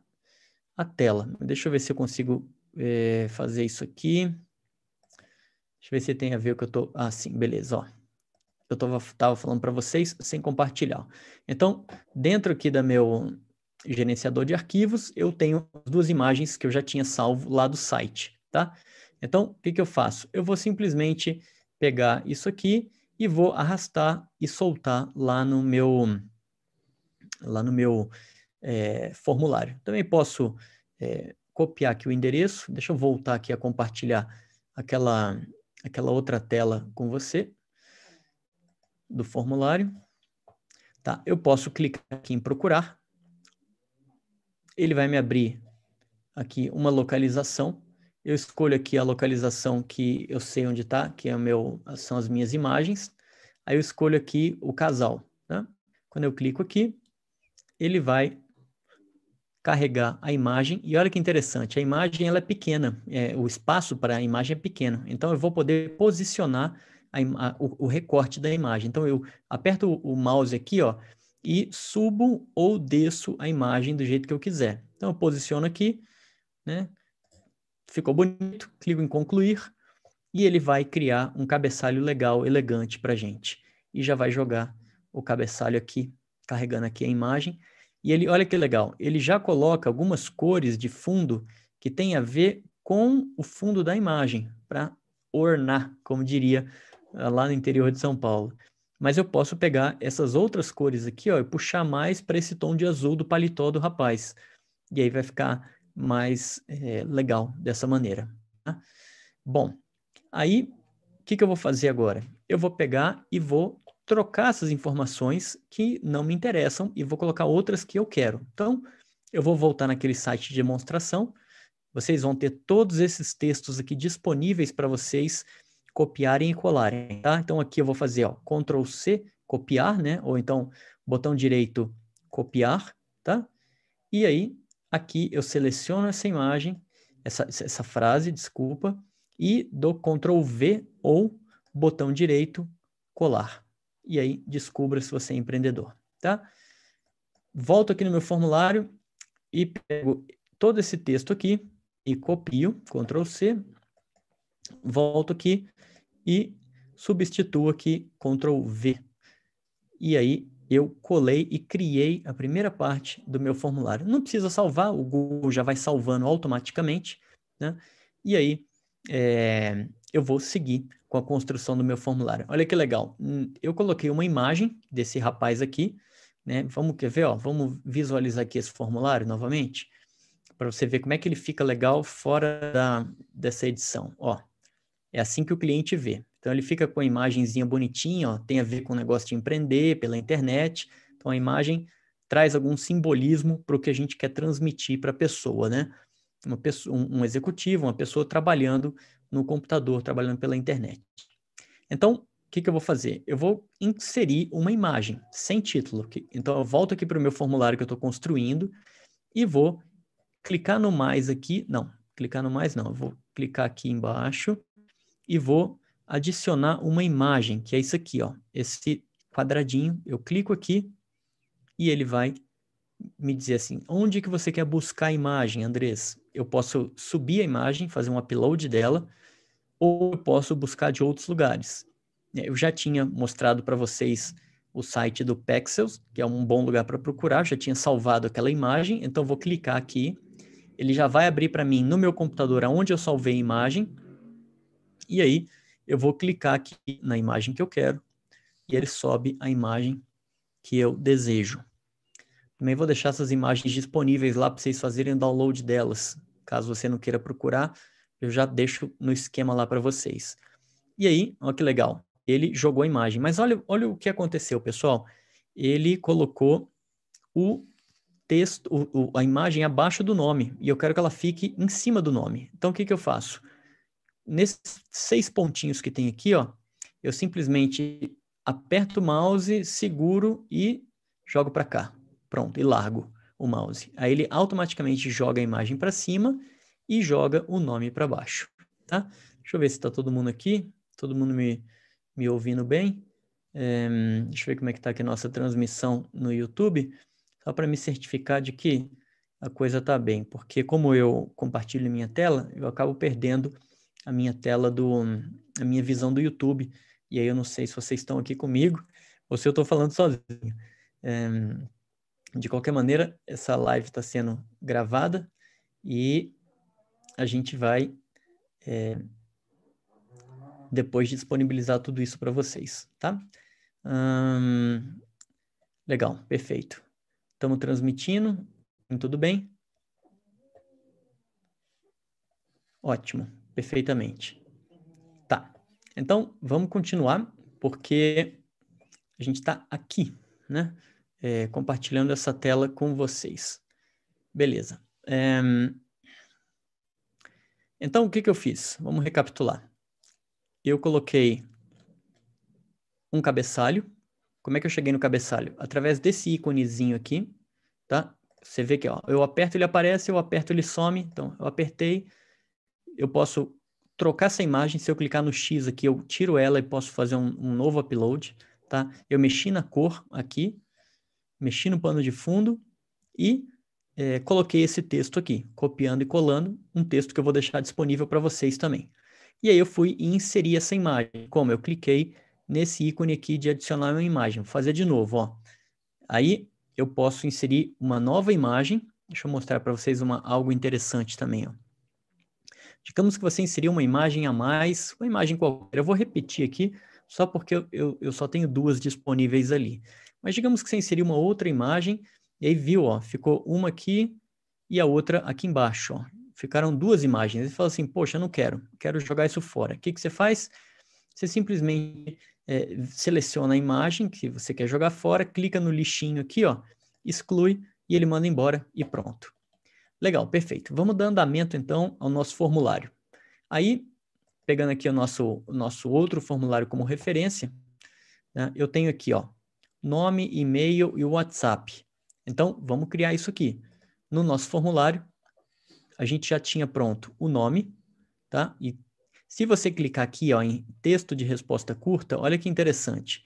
Speaker 1: a tela. Deixa eu ver se eu consigo é, fazer isso aqui. Deixa eu ver se tem a ver o que eu estou... Ah, sim, beleza, ó eu estava falando para vocês sem compartilhar. Então, dentro aqui da meu gerenciador de arquivos, eu tenho duas imagens que eu já tinha salvo lá do site, tá? Então, o que, que eu faço? Eu vou simplesmente pegar isso aqui e vou arrastar e soltar lá no meu, lá no meu é, formulário. Também posso é, copiar aqui o endereço, deixa eu voltar aqui a compartilhar aquela, aquela outra tela com você do formulário. Tá, eu posso clicar aqui em procurar. Ele vai me abrir aqui uma localização. Eu escolho aqui a localização que eu sei onde está, que é o meu, são as minhas imagens. Aí eu escolho aqui o casal. Tá? Quando eu clico aqui, ele vai carregar a imagem. E olha que interessante, a imagem ela é pequena, é, o espaço para a imagem é pequeno. Então eu vou poder posicionar a, a, o, o, recorte da imagem. Então eu aperto o, o mouse aqui, ó, e subo ou desço a imagem do jeito que eu quiser. Então eu posiciono aqui, né? Ficou bonito, clico em concluir e ele vai criar um cabeçalho legal, elegante para gente. E já vai jogar o cabeçalho aqui, carregando aqui a imagem. E ele, olha que legal, ele já coloca algumas cores de fundo que tem a ver com o fundo da imagem, para ornar, como diria ah, lá no interior de São Paulo. Mas eu posso pegar essas outras cores aqui, ó, e puxar mais para esse tom de azul do paletó do rapaz. E aí vai ficar mais é, legal dessa maneira. Tá? Bom, aí o que, que eu vou fazer agora? Eu vou pegar e vou trocar essas informações que não me interessam e vou colocar outras que eu quero. Então, eu vou voltar naquele site de demonstração. Vocês vão ter todos esses textos aqui disponíveis para vocês copiarem e colarem, tá? Então aqui eu vou fazer, ó, Ctrl C, copiar, né? Ou então botão direito, copiar, tá? E aí aqui eu seleciono essa imagem, essa, essa frase, desculpa, e dou Ctrl V ou botão direito, colar e aí descubra se você é empreendedor, tá? Volto aqui no meu formulário e pego todo esse texto aqui e copio, Ctrl C, volto aqui e substituo aqui Ctrl V. E aí eu colei e criei a primeira parte do meu formulário. Não precisa salvar, o Google já vai salvando automaticamente, né? E aí é, eu vou seguir com a construção do meu formulário. Olha que legal. Hum, eu coloquei uma imagem desse rapaz aqui, né? Vamos quer ver, ó? Vamos visualizar aqui esse formulário novamente, para você ver como é que ele fica legal fora da, dessa edição. Ó, é assim que o cliente vê. Então ele fica com a imagenzinha bonitinha, ó, tem a ver com o negócio de empreender pela internet. Então a imagem traz algum simbolismo para o que a gente quer transmitir para a pessoa, né? Pessoa, um, um executivo, uma pessoa trabalhando no computador, trabalhando pela internet. Então, o que, que eu vou fazer? Eu vou inserir uma imagem sem título. Então, eu volto aqui para o meu formulário que eu estou construindo e vou clicar no mais aqui. Não, clicar no mais não. Eu vou clicar aqui embaixo e vou adicionar uma imagem, que é isso aqui, ó. Esse quadradinho. Eu clico aqui e ele vai me dizer assim, onde que você quer buscar a imagem, Andrés? Eu posso subir a imagem, fazer um upload dela, ou eu posso buscar de outros lugares. É, eu já tinha mostrado para vocês o site do Pexels, que é um bom lugar para procurar, já tinha salvado aquela imagem, então vou clicar aqui, ele já vai abrir para mim no meu computador aonde eu salvei a imagem, e aí eu vou clicar aqui na imagem que eu quero, e ele sobe a imagem que eu desejo. Também vou deixar essas imagens disponíveis lá para vocês fazerem o download delas, caso você não queira procurar, eu já deixo no esquema lá para vocês. E aí, olha que legal, ele jogou a imagem. Mas olha, olha o que aconteceu, pessoal. Ele colocou o texto, o, o, a imagem abaixo do nome, e eu quero que ela fique em cima do nome. Então, o que, que eu faço? Nesses seis pontinhos que tem aqui, ó, eu simplesmente aperto o mouse, seguro e jogo para cá. Pronto, e largo o mouse. Aí ele automaticamente joga a imagem para cima e joga o nome para baixo, tá? Deixa eu ver se está todo mundo aqui, todo mundo me, me ouvindo bem. É, deixa eu ver como é que está aqui a nossa transmissão no YouTube, só para me certificar de que a coisa está bem, porque como eu compartilho minha tela, eu acabo perdendo a minha tela do, a minha visão do YouTube, e aí eu não sei se vocês estão aqui comigo ou se eu estou falando sozinho. É, de qualquer maneira, essa live está sendo gravada e a gente vai é, depois de disponibilizar tudo isso para vocês, tá? Hum, legal, perfeito. Estamos transmitindo, tudo bem? Ótimo, perfeitamente. Tá, então vamos continuar, porque a gente está aqui, né? É, compartilhando essa tela com vocês. Beleza. É... Então, o que, que eu fiz? Vamos recapitular. Eu coloquei um cabeçalho. Como é que eu cheguei no cabeçalho? Através desse íconezinho aqui, tá? Você vê que ó, eu aperto, ele aparece, eu aperto, ele some. Então, eu apertei, eu posso trocar essa imagem. Se eu clicar no X aqui, eu tiro ela e posso fazer um, um novo upload, tá? Eu mexi na cor aqui, mexi no pano de fundo e é, coloquei esse texto aqui, copiando e colando, um texto que eu vou deixar disponível para vocês também. E aí eu fui e inseri essa imagem. Como? Eu cliquei nesse ícone aqui de adicionar uma imagem. Vou fazer de novo, ó. Aí eu posso inserir uma nova imagem. Deixa eu mostrar para vocês uma, algo interessante também, ó. Digamos que você inseriu uma imagem a mais, uma imagem qualquer. Eu vou repetir aqui, só porque eu, eu, eu só tenho duas disponíveis ali. Mas digamos que você inseriu uma outra imagem, e aí viu, ó, ficou uma aqui e a outra aqui embaixo, ó. Ficaram duas imagens. Ele fala assim, poxa, eu não quero, quero jogar isso fora. O que, que você faz? Você simplesmente é, seleciona a imagem que você quer jogar fora, clica no lixinho aqui, ó, exclui e ele manda embora e pronto. Legal, perfeito. Vamos dar andamento então ao nosso formulário. Aí, pegando aqui o nosso, o nosso outro formulário como referência, né, eu tenho aqui, ó, nome, e-mail e WhatsApp. Então, vamos criar isso aqui. No nosso formulário, a gente já tinha pronto o nome, tá? E se você clicar aqui ó, em texto de resposta curta, olha que interessante.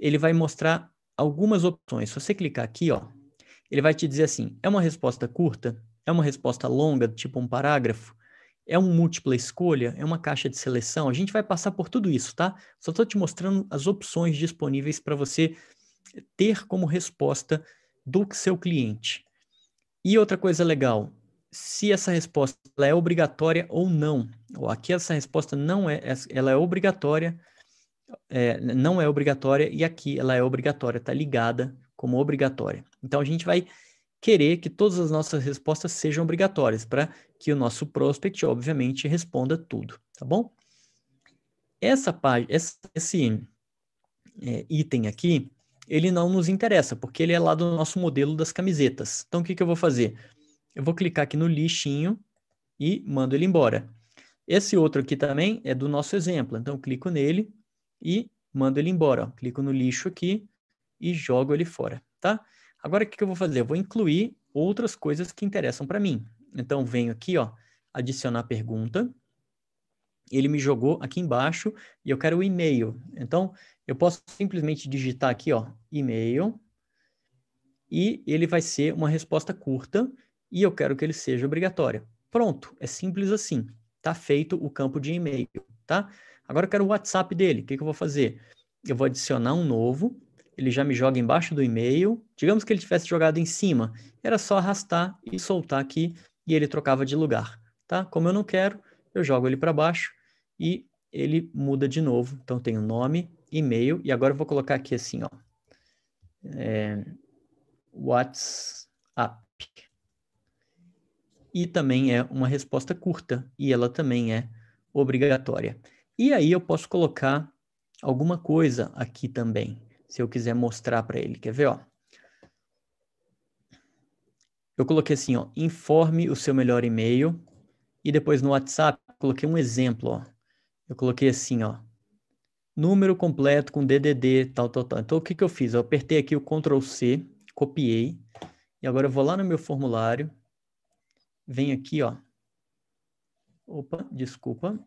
Speaker 1: Ele vai mostrar algumas opções. Se você clicar aqui, ó, ele vai te dizer assim: é uma resposta curta? É uma resposta longa, tipo um parágrafo? É um múltipla escolha? É uma caixa de seleção? A gente vai passar por tudo isso, tá? Só estou te mostrando as opções disponíveis para você ter como resposta do seu cliente. E outra coisa legal, se essa resposta é obrigatória ou não. Aqui essa resposta não é, ela é obrigatória, é, não é obrigatória e aqui ela é obrigatória, está ligada como obrigatória. Então a gente vai querer que todas as nossas respostas sejam obrigatórias para que o nosso prospect, obviamente, responda tudo, tá bom? Essa página, esse, é, item aqui, ele não nos interessa, porque ele é lá do nosso modelo das camisetas. Então, o que, que eu vou fazer? Eu vou clicar aqui no lixinho e mando ele embora. Esse outro aqui também é do nosso exemplo. Então, clico nele e mando ele embora. Ó. Clico no lixo aqui e jogo ele fora, tá? Agora, o que, eu vou fazer? Eu vou incluir outras coisas que interessam para mim. Então, venho aqui, ó, adicionar pergunta. Ele me jogou aqui embaixo e eu quero o e-mail. Então, eu posso simplesmente digitar aqui, ó, e-mail, e ele vai ser uma resposta curta e eu quero que ele seja obrigatório. Pronto, é simples assim. Tá feito o campo de e-mail, tá? Agora eu quero o WhatsApp dele. O que, que eu vou fazer? Eu vou adicionar um novo. Ele já me joga embaixo do e-mail. Digamos que ele tivesse jogado em cima. Era só arrastar e soltar aqui e ele trocava de lugar, tá? Como eu não quero, eu jogo ele para baixo e ele muda de novo. Então tem o nome, e-mail e agora eu vou colocar aqui assim, ó. É, WhatsApp e também é uma resposta curta e ela também é obrigatória. E aí eu posso colocar alguma coisa aqui também, se eu quiser mostrar para ele. Quer ver, ó? Eu coloquei assim, ó, informe o seu melhor e-mail e depois no WhatsApp coloquei um exemplo, ó. Eu coloquei assim, ó, número completo com DDD, tal, tal, tal. Então o que que eu fiz? Eu apertei aqui o Ctrl C, copiei e agora eu vou lá no meu formulário Vem aqui, ó. Opa, desculpa.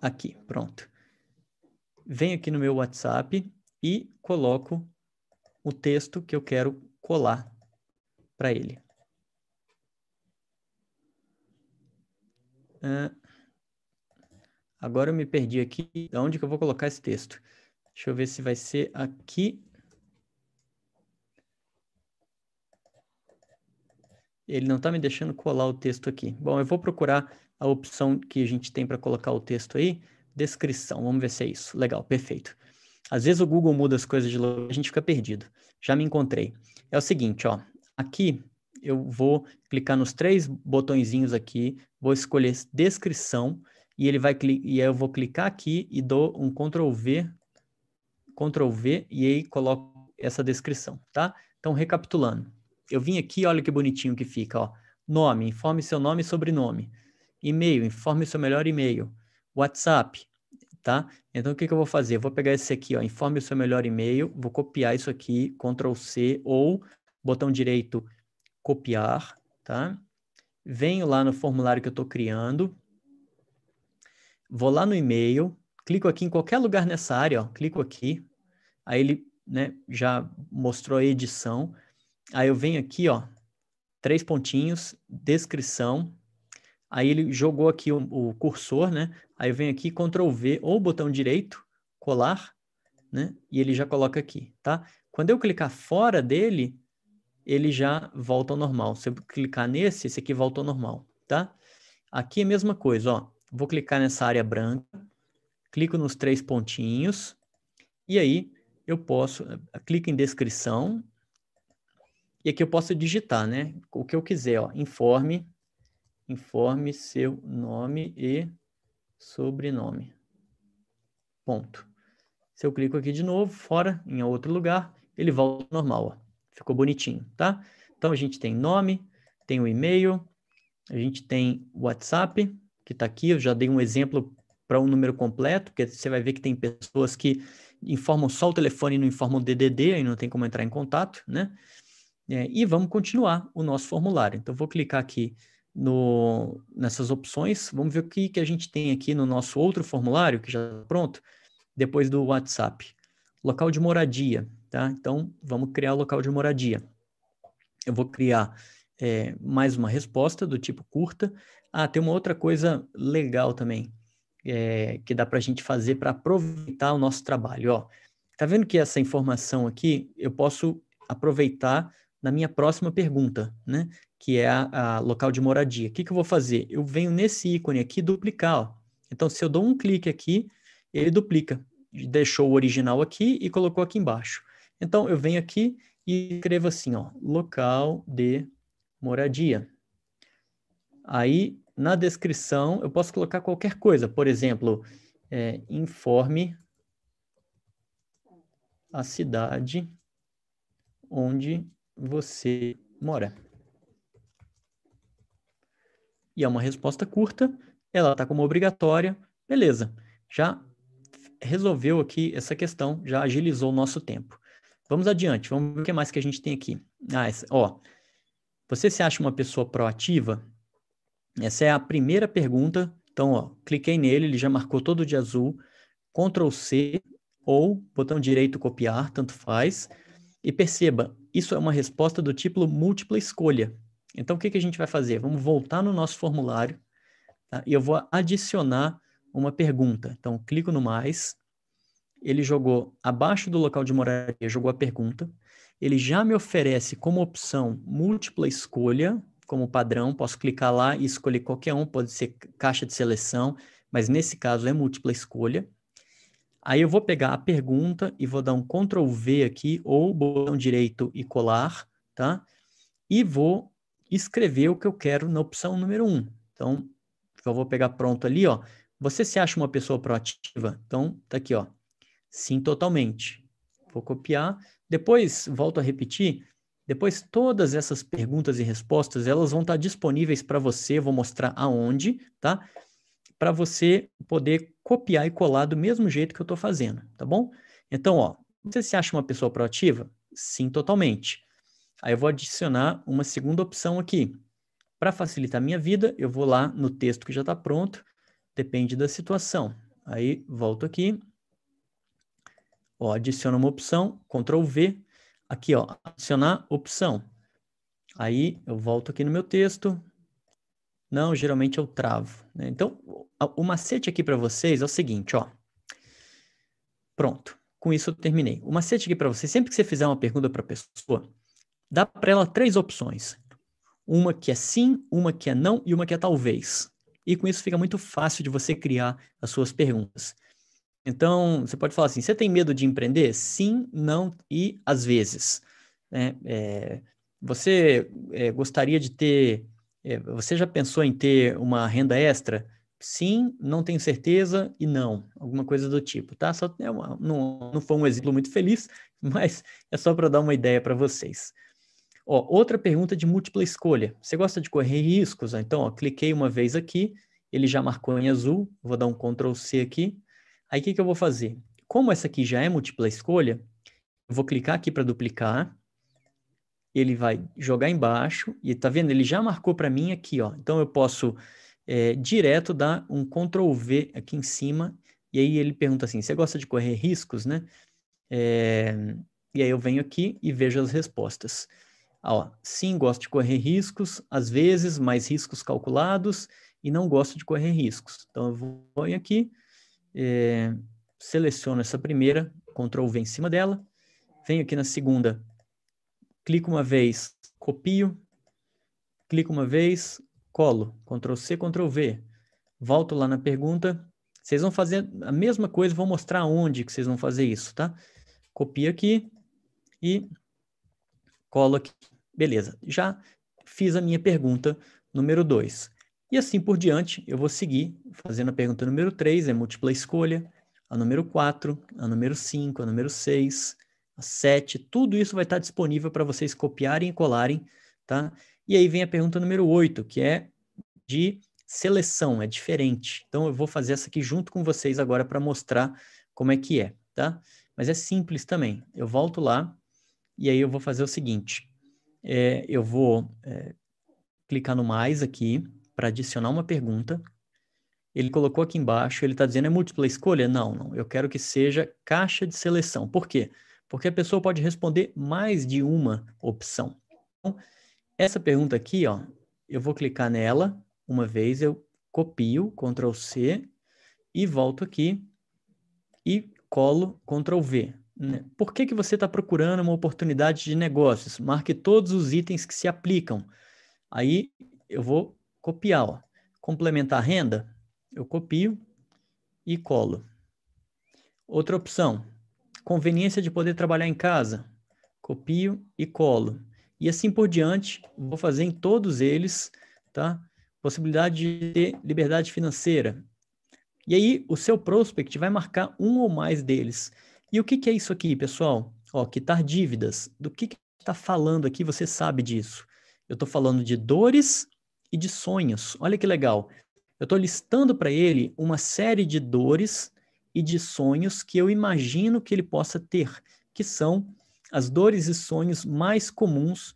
Speaker 1: Aqui, pronto. Venho aqui no meu WhatsApp e coloco o texto que eu quero colar para ele. Agora eu me perdi aqui. Onde que eu vou colocar esse texto? Deixa eu ver se vai ser aqui ele não está me deixando colar o texto aqui. Bom, eu vou procurar a opção que a gente tem para colocar o texto aí, descrição. Vamos ver se é isso. Legal, perfeito. Às vezes o Google muda as coisas de lugar, a gente fica perdido. Já me encontrei. É o seguinte, ó. Aqui eu vou clicar nos três botõezinhos aqui, vou escolher descrição e ele vai e aí eu vou clicar aqui e dou um Ctrl V, Ctrl V e aí coloco essa descrição, tá? Então recapitulando, eu vim aqui, olha que bonitinho que fica, ó. Nome, informe seu nome e sobrenome. E-mail, informe seu melhor e-mail. WhatsApp, tá? Então, o que, que eu vou fazer? Eu vou pegar esse aqui, ó, informe o seu melhor e-mail, vou copiar isso aqui, Ctrl C, ou botão direito, copiar, tá? Venho lá no formulário que eu estou criando, vou lá no e-mail, clico aqui em qualquer lugar nessa área, ó, clico aqui, aí ele né, já mostrou a edição, aí eu venho aqui, ó, três pontinhos, descrição, aí ele jogou aqui o, o cursor, né, aí eu venho aqui, Ctrl V ou botão direito, colar, né, e ele já coloca aqui, tá? Quando eu clicar fora dele, ele já volta ao normal. Se eu clicar nesse, esse aqui volta ao normal, tá? Aqui é a mesma coisa, ó. Vou clicar nessa área branca, clico nos três pontinhos, e aí eu posso, clico em descrição, e aqui eu posso digitar, né? O que eu quiser, ó. Informe, informe seu nome e sobrenome. Ponto. Se eu clico aqui de novo, fora, em outro lugar, ele volta ao normal, ó. Ficou bonitinho, tá? Então a gente tem nome, tem o e-mail, a gente tem o WhatsApp, que está aqui. Eu já dei um exemplo para um número completo, porque você vai ver que tem pessoas que informam só o telefone e não informam o DDD, aí não tem como entrar em contato, né? É, e vamos continuar o nosso formulário. Então, vou clicar aqui no, nessas opções. Vamos ver o que, que a gente tem aqui no nosso outro formulário, que já está pronto, depois do WhatsApp. Local de moradia tá? Então, vamos criar o local de moradia. Eu vou criar é, mais uma resposta do tipo curta. Ah, tem uma outra coisa legal também é, que dá para a gente fazer para aproveitar o nosso trabalho. Ó, tá vendo que essa informação aqui eu posso aproveitar na minha próxima pergunta, né? Que é a, a local de moradia. O que, que eu vou fazer? Eu venho nesse ícone aqui duplicar. Ó. Então, se eu dou um clique aqui, ele duplica. Deixou o original aqui e colocou aqui embaixo. Então, eu venho aqui e escrevo assim, ó, local de moradia. Aí, na descrição, eu posso colocar qualquer coisa. Por exemplo, é, informe a cidade onde você mora. E é uma resposta curta, ela está como obrigatória, beleza. Já resolveu aqui essa questão, já agilizou o nosso tempo. Vamos adiante, vamos ver o que mais que a gente tem aqui. Ah, essa, ó, você se acha uma pessoa proativa? Essa é a primeira pergunta. Então, ó, cliquei nele, ele já marcou todo de azul. Ctrl C ou botão direito copiar, tanto faz. E perceba, isso é uma resposta do tipo múltipla escolha. Então, o que, que a gente vai fazer? Vamos voltar no nosso formulário tá? e eu vou adicionar uma pergunta. Então, clico no mais, ele jogou abaixo do local de moradia, jogou a pergunta. Ele já me oferece como opção múltipla escolha, como padrão, posso clicar lá e escolher qualquer um, pode ser caixa de seleção, mas nesse caso é múltipla escolha. Aí eu vou pegar a pergunta e vou dar um Ctrl V aqui, ou botão direito e colar, tá? E vou escrever o que eu quero na opção número 1. Então, eu vou pegar pronto ali, ó. Você se acha uma pessoa proativa? Então, tá aqui, ó. Sim, totalmente. Vou copiar. Depois, volto a repetir, depois todas essas perguntas e respostas, elas vão estar disponíveis para você, vou mostrar aonde, tá? Para você poder copiar e colar do mesmo jeito que eu estou fazendo, tá bom? Então, ó, você se acha uma pessoa proativa? Sim, totalmente. Aí eu vou adicionar uma segunda opção aqui. Para facilitar a minha vida, eu vou lá no texto que já está pronto, depende da situação. Aí volto aqui, Ó, adiciona uma opção, Ctrl V, aqui, ó, adicionar opção. Aí eu volto aqui no meu texto. Não, geralmente eu travo. Né? Então, o macete aqui para vocês é o seguinte, ó. Pronto. Com isso eu terminei. O macete aqui para vocês, sempre que você fizer uma pergunta para a pessoa, dá para ela três opções. Uma que é sim, uma que é não e uma que é talvez. e com isso fica muito fácil de você criar as suas perguntas. Então, você pode falar assim: você tem medo de empreender? Sim, não e às vezes. Né? É, você é, gostaria de ter. É, você já pensou em ter uma renda extra? Sim, não tenho certeza e não. Alguma coisa do tipo, tá? Só, é uma, não, não foi um exemplo muito feliz, <laughs> mas é só para dar uma ideia para vocês. Ó, outra pergunta de múltipla escolha. Você gosta de correr riscos? Então, ó, cliquei uma vez aqui, ele já marcou em azul, vou dar um Ctrl C aqui. Aí o que, que eu vou fazer? Como essa aqui já é múltipla escolha, eu vou clicar aqui para duplicar, ele vai jogar embaixo, e tá vendo? Ele já marcou para mim aqui, ó. Então eu posso é, direto dar um Ctrl V aqui em cima, e aí ele pergunta assim, você gosta de correr riscos, né? É, e aí eu venho aqui e vejo as respostas. Ó, sim, gosto de correr riscos, às vezes mais riscos calculados, e não gosto de correr riscos. Então eu vou aqui, é, seleciono essa primeira, Ctrl V em cima dela, venho aqui na segunda, clico uma vez, copio, clico uma vez, colo, Ctrl C, Ctrl V, volto lá na pergunta, vocês vão fazer a mesma coisa, vou mostrar onde que vocês vão fazer isso, tá? Copio aqui e colo aqui. Beleza, já fiz a minha pergunta número 2. E assim por diante, eu vou seguir fazendo a pergunta número 3, é múltipla escolha, a número 4, a número 5, a número 6, a 7, tudo isso vai estar disponível para vocês copiarem e colarem, tá? E aí vem a pergunta número 8, que é de seleção, é diferente. Então eu vou fazer essa aqui junto com vocês agora para mostrar como é que é, tá? Mas é simples também. Eu volto lá e aí eu vou fazer o seguinte. É, eu vou é, clicar no mais aqui, para adicionar uma pergunta. Ele colocou aqui embaixo, ele está dizendo é múltipla escolha? Não, não. Eu quero que seja caixa de seleção. Por quê? Porque a pessoa pode responder mais de uma opção. Então, essa pergunta aqui, ó, eu vou clicar nela uma vez, eu copio, Ctrl C, e volto aqui e colo Ctrl V. Né? Por que, que você está procurando uma oportunidade de negócios? Marque todos os itens que se aplicam. Aí eu vou copiar, ó. complementar renda, eu copio e colo. Outra opção, conveniência de poder trabalhar em casa, copio e colo. E assim por diante, vou fazer em todos eles, tá? Possibilidade de ter liberdade financeira. E aí, o seu prospect vai marcar um ou mais deles. E o que, que é isso aqui, pessoal? Ó, quitar dívidas. Do que está falando aqui, você sabe disso. Eu estou falando de dores e de sonhos. Olha que legal. Eu estou listando para ele uma série de dores e de sonhos que eu imagino que ele possa ter, que são as dores e sonhos mais comuns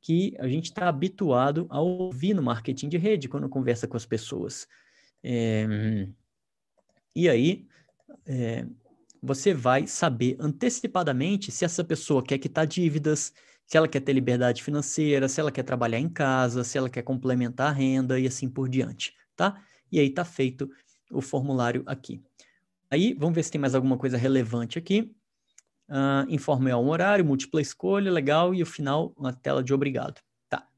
Speaker 1: que a gente está habituado a ouvir no marketing de rede quando conversa com as pessoas. É, e aí, é, você vai saber antecipadamente se essa pessoa quer quitar dívidas, se ela quer ter liberdade financeira, se ela quer trabalhar em casa, se ela quer complementar a renda e assim por diante, tá? E aí tá feito o formulário aqui. Aí, vamos ver se tem mais alguma coisa relevante aqui. Uh, informe um horário, múltipla escolha, legal, e o final, uma tela de obrigado. Tá.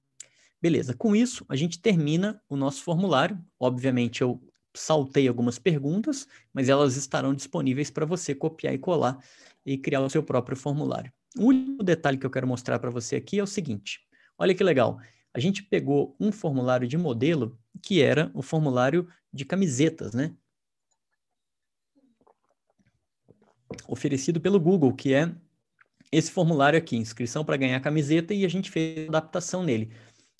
Speaker 1: Beleza, com isso, a gente termina o nosso formulário. Obviamente, eu saltei algumas perguntas, mas elas estarão disponíveis para você copiar e colar e criar o seu próprio formulário. O último detalhe que eu quero mostrar para você aqui é o seguinte. Olha que legal. A gente pegou um formulário de modelo que era o formulário de camisetas, né? Oferecido pelo Google, que é esse formulário aqui, inscrição para ganhar camiseta, e a gente fez adaptação nele.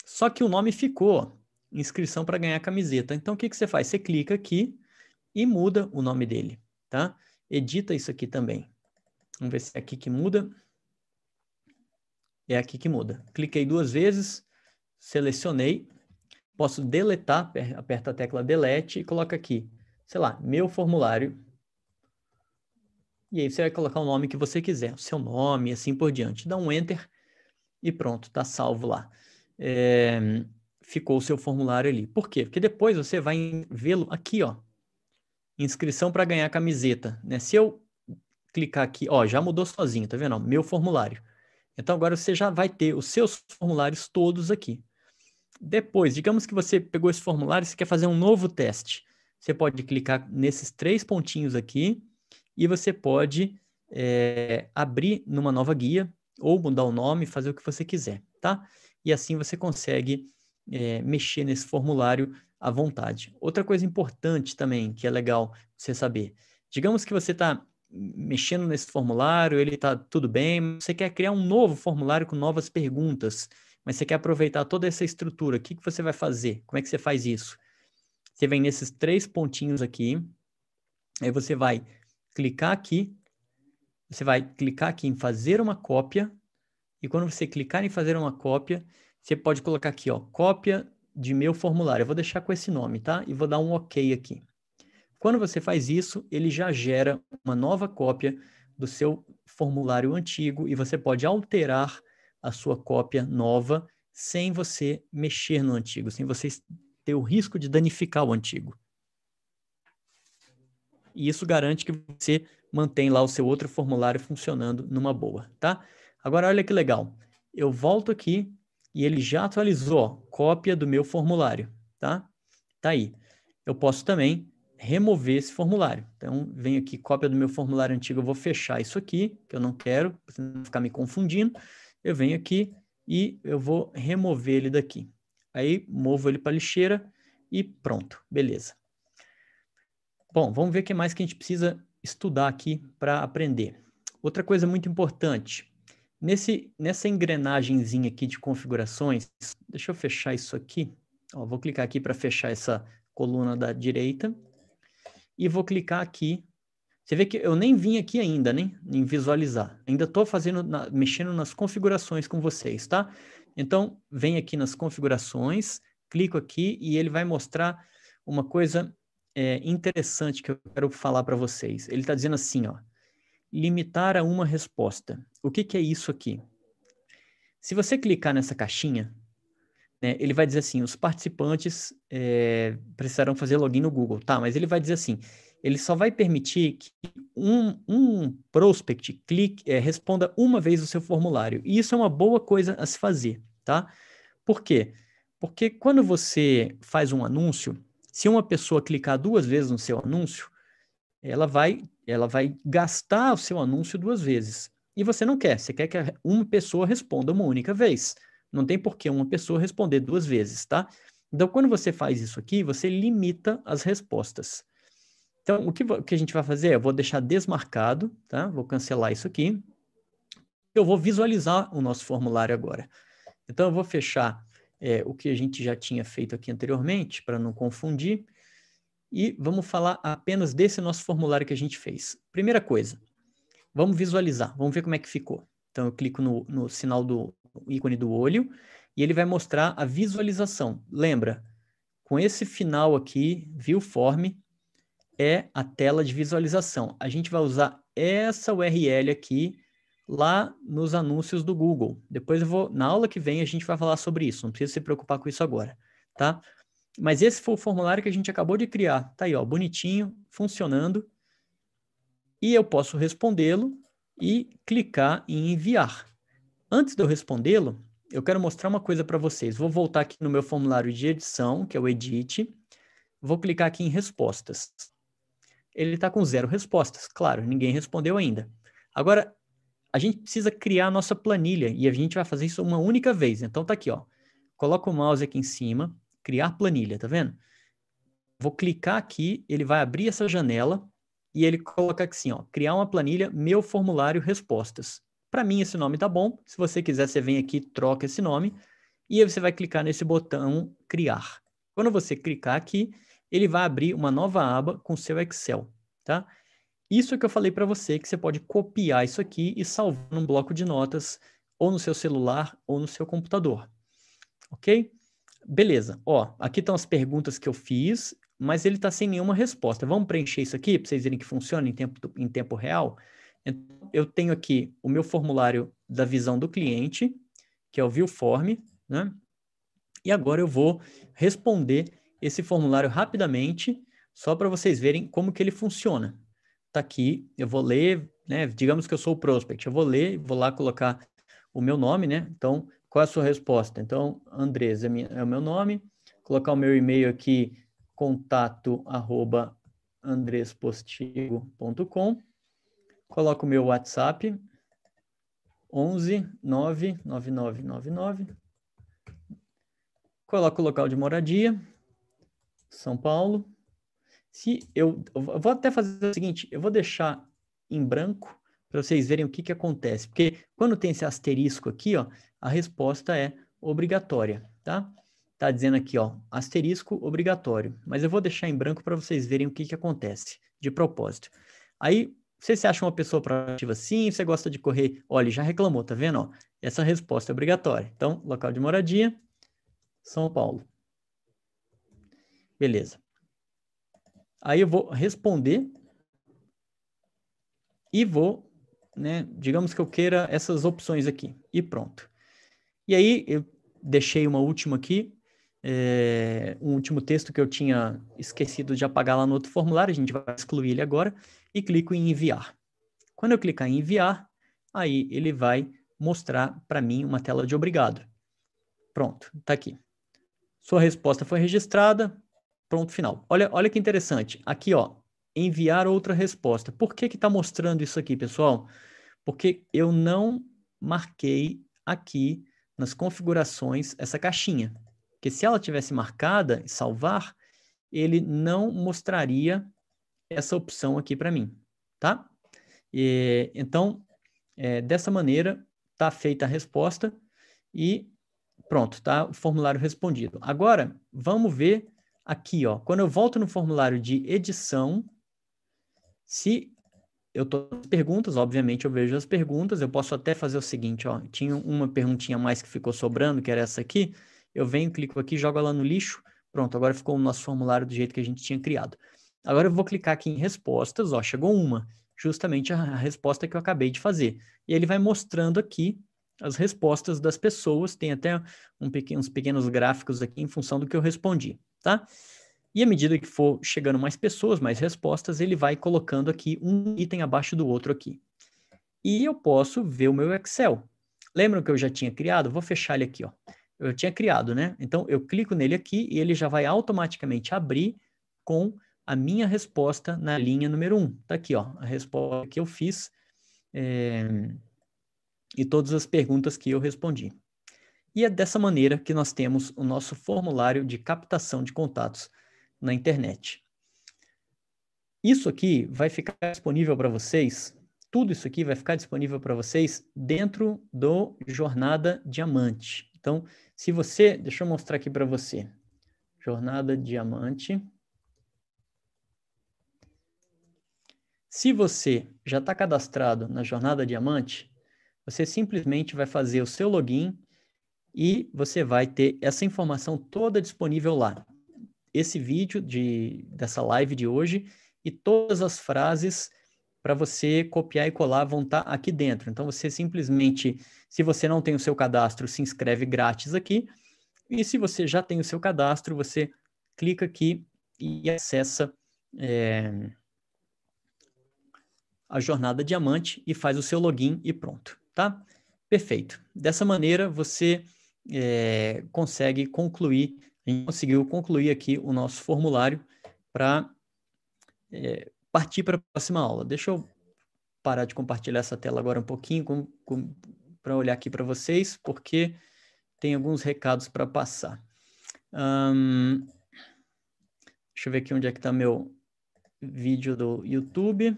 Speaker 1: Só que o nome ficou inscrição para ganhar camiseta. Então, o que, que você faz? Você clica aqui e muda o nome dele, tá? Edita isso aqui também. Vamos ver se é aqui que muda é aqui que muda. Cliquei duas vezes, selecionei, posso deletar, aperta a tecla delete e coloca aqui, sei lá, meu formulário. E aí você vai colocar o nome que você quiser, o seu nome assim por diante. Dá um enter e pronto, tá salvo lá. É, ficou o seu formulário ali. Por quê? Porque depois você vai vê-lo aqui, ó. Inscrição para ganhar camiseta, né? Se eu clicar aqui, ó, já mudou sozinho, tá vendo? Meu formulário. Então agora você já vai ter os seus formulários todos aqui. Depois, digamos que você pegou esse formulário e você quer fazer um novo teste. Você pode clicar nesses três pontinhos aqui e você pode é, abrir numa nova guia ou mudar o nome, fazer o que você quiser, tá? E assim você consegue é, mexer nesse formulário à vontade. Outra coisa importante também, que é legal você saber, digamos que você está mexendo nesse formulário, ele está tudo bem, você quer criar um novo formulário com novas perguntas, mas você quer aproveitar toda essa estrutura, o que, que você vai fazer? Como é que você faz isso? Você vem nesses três pontinhos aqui, aí você vai clicar aqui, você vai clicar aqui em fazer uma cópia, e quando você clicar em fazer uma cópia, você pode colocar aqui, ó, cópia de meu formulário. Eu vou deixar com esse nome, tá? E vou dar um OK aqui. Quando você faz isso, ele já gera uma nova cópia do seu formulário antigo e você pode alterar a sua cópia nova sem você mexer no antigo, sem você ter o risco de danificar o antigo. E isso garante que você mantém lá o seu outro formulário funcionando numa boa, tá? Agora, olha que legal. Eu volto aqui e ele já atualizou, ó, cópia do meu formulário, tá? Tá aí. Eu posso também remover esse formulário. Então, venho aqui, cópia do meu formulário antigo, eu vou fechar isso aqui, que eu não quero, não ficar me confundindo. Eu venho aqui e eu vou remover ele daqui. Aí, movo ele para a lixeira e pronto, beleza. Bom, vamos ver o que mais que a gente precisa estudar aqui para aprender. Outra coisa muito importante, Nesse, nessa engrenagemzinha aqui de configurações, deixa eu fechar isso aqui. Ó, vou clicar aqui para fechar essa coluna da direita. E vou clicar aqui. Você vê que eu nem vim aqui ainda, né? Em visualizar. Ainda estou fazendo, na, mexendo nas configurações com vocês, tá? Então, vem aqui nas configurações, clico aqui e ele vai mostrar uma coisa é, interessante que eu quero falar para vocês. Ele está dizendo assim, ó limitar a uma resposta. O que, que é isso aqui? Se você clicar nessa caixinha, né, ele vai dizer assim: os participantes é, precisarão fazer login no Google. Tá, mas ele vai dizer assim: ele só vai permitir que um, um prospect clique, é, responda uma vez o seu formulário. E isso é uma boa coisa a se fazer, tá? Por quê? Porque quando você faz um anúncio, se uma pessoa clicar duas vezes no seu anúncio, ela vai ela vai gastar o seu anúncio duas vezes. E você não quer, você quer que uma pessoa responda uma única vez. Não tem por que uma pessoa responder duas vezes, tá? Então, quando você faz isso aqui, você limita as respostas. Então, o que, o que a gente vai fazer? Eu vou deixar desmarcado, tá? Vou cancelar isso aqui. Eu vou visualizar o nosso formulário agora. Então, eu vou fechar é, o que a gente já tinha feito aqui anteriormente, para não confundir. E vamos falar apenas desse nosso formulário que a gente fez. Primeira coisa, vamos visualizar, vamos ver como é que ficou. Então, eu clico no, no sinal do ícone do olho e ele vai mostrar a visualização. Lembra, com esse final aqui, Viewform, é a tela de visualização. A gente vai usar essa URL aqui lá nos anúncios do Google. Depois eu vou, na aula que vem, a gente vai falar sobre isso. Não precisa se preocupar com isso agora, tá? Mas esse foi o formulário que a gente acabou de criar. Tá aí, ó, bonitinho, funcionando. E eu posso respondê-lo e clicar em enviar. Antes de eu respondê-lo, eu quero mostrar uma coisa para vocês. Vou voltar aqui no meu formulário de edição, que é o Edit. Vou clicar aqui em respostas. Ele está com zero respostas. Claro, ninguém respondeu ainda. Agora, a gente precisa criar a nossa planilha e a gente vai fazer isso uma única vez. Então, tá aqui, ó. Coloca o mouse aqui em cima, criar planilha, tá vendo? Vou clicar aqui, ele vai abrir essa janela e ele coloca aqui assim, ó, criar uma planilha, meu formulário respostas. Para mim esse nome tá bom. Se você quiser, você vem aqui, troca esse nome e aí você vai clicar nesse botão criar. Quando você clicar aqui, ele vai abrir uma nova aba com seu Excel, tá? Isso que eu falei para você que você pode copiar isso aqui e salvar num bloco de notas ou no seu celular ou no seu computador. OK? Beleza, ó, aqui estão as perguntas que eu fiz, mas ele está sem nenhuma resposta. Vamos preencher isso aqui para vocês verem que funciona em tempo, em tempo real? Então, eu tenho aqui o meu formulário da visão do cliente, que é o Viewform, né? E agora eu vou responder esse formulário rapidamente, só para vocês verem como que ele funciona. Tá aqui, eu vou ler, né? Digamos que eu sou o prospect, eu vou ler, vou lá colocar o meu nome, né? Então, qual é a sua resposta? Então, Andrés é, minha, é o meu nome, colocar o meu e-mail aqui, contato arroba andrespostigo.com, coloco o meu WhatsApp, 11 99999, coloco o local de moradia, São Paulo. Se eu, eu vou até fazer o seguinte, eu vou deixar em branco para vocês verem o que, que acontece. Porque quando tem esse asterisco aqui, ó, a resposta é obrigatória, tá? Tá dizendo aqui, ó, asterisco obrigatório. Mas eu vou deixar em branco para vocês verem o que, que acontece, de propósito. Aí, você acha uma pessoa proativa sim, você gosta de correr, olha, já reclamou, tá vendo? Ó, essa resposta é obrigatória. Então, local de moradia, São Paulo. Beleza. Aí eu vou responder e vou né? Digamos que eu queira essas opções aqui e pronto. E aí eu deixei uma última aqui, é, um último texto que eu tinha esquecido de apagar lá no outro formulário, a gente vai excluir ele agora e clico em enviar. Quando eu clicar em enviar, aí ele vai mostrar para mim uma tela de obrigado. Pronto, está aqui. Sua resposta foi registrada, pronto, final. Olha, olha que interessante. Aqui, ó, enviar outra resposta. Por que está mostrando isso aqui, pessoal? Porque eu não marquei aqui nas configurações essa caixinha. Porque se ela tivesse marcada e salvar, ele não mostraria essa opção aqui para mim, tá? E, então, é, dessa maneira, está feita a resposta e pronto, tá o formulário respondido. Agora, vamos ver aqui, ó. Quando eu volto no formulário de edição, se eu tô nas perguntas, obviamente eu vejo as perguntas, eu posso até fazer o seguinte, ó, tinha uma perguntinha mais que ficou sobrando, que era essa aqui, eu venho, clico aqui, jogo ela no lixo, pronto, agora ficou o nosso formulário do jeito que a gente tinha criado. Agora eu vou clicar aqui em respostas, ó, chegou uma, justamente a, a resposta que eu acabei de fazer. E ele vai mostrando aqui as respostas das pessoas, tem até um pequeno, uns pequenos gráficos aqui em função do que eu respondi, tá? E à medida que for chegando mais pessoas, mais respostas, ele vai colocando aqui um item abaixo do outro aqui. E eu posso ver o meu Excel. Lembram que eu já tinha criado? Vou fechar ele aqui, ó. Eu tinha criado, né? Então eu clico nele aqui e ele já vai automaticamente abrir com a minha resposta na linha número 1. Tá aqui, ó, a resposta que eu fiz é... e todas as perguntas que eu respondi. E é dessa maneira que nós temos o nosso formulário de captação de contatos na internet. Isso aqui vai ficar disponível para vocês, tudo isso aqui vai ficar disponível para vocês dentro do Jornada Diamante. Então, se você, deixa eu mostrar aqui para você. Jornada Diamante. Se você já está cadastrado na Jornada Diamante, você simplesmente vai fazer o seu login e você vai ter essa informação toda disponível lá esse vídeo de, dessa live de hoje e todas as frases para você copiar e colar vão estar tá aqui dentro. Então, você simplesmente, se você não tem o seu cadastro, se inscreve grátis aqui. E se você já tem o seu cadastro, você clica aqui e acessa é, a jornada diamante e faz o seu login e pronto, tá? Perfeito. Dessa maneira, você é, consegue concluir a gente conseguiu concluir aqui o nosso formulário para é, partir para a próxima aula. Deixa eu parar de compartilhar essa tela agora um pouquinho para olhar aqui para vocês, porque tem alguns recados para passar. Um, deixa eu ver aqui onde é que está meu vídeo do YouTube.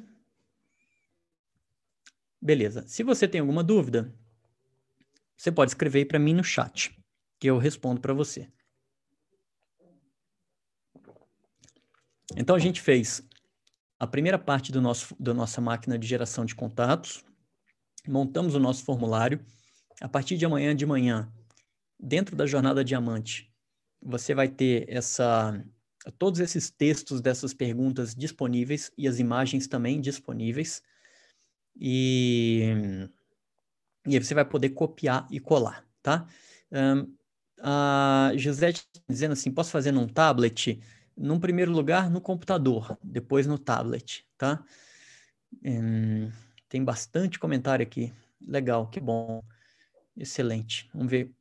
Speaker 1: Beleza. Se você tem alguma dúvida, você pode escrever para mim no chat, que eu respondo para você. Então a gente fez a primeira parte do nosso, da nossa máquina de geração de contatos, montamos o nosso formulário. A partir de amanhã de manhã, dentro da jornada diamante, você vai ter essa todos esses textos dessas perguntas disponíveis e as imagens também disponíveis. E, e aí você vai poder copiar e colar, tá? Um, a Gisele dizendo assim, posso fazer num tablet? num primeiro lugar no computador, depois no tablet, tá? Hum, tem bastante comentário aqui. Legal, que bom. Excelente. Vamos ver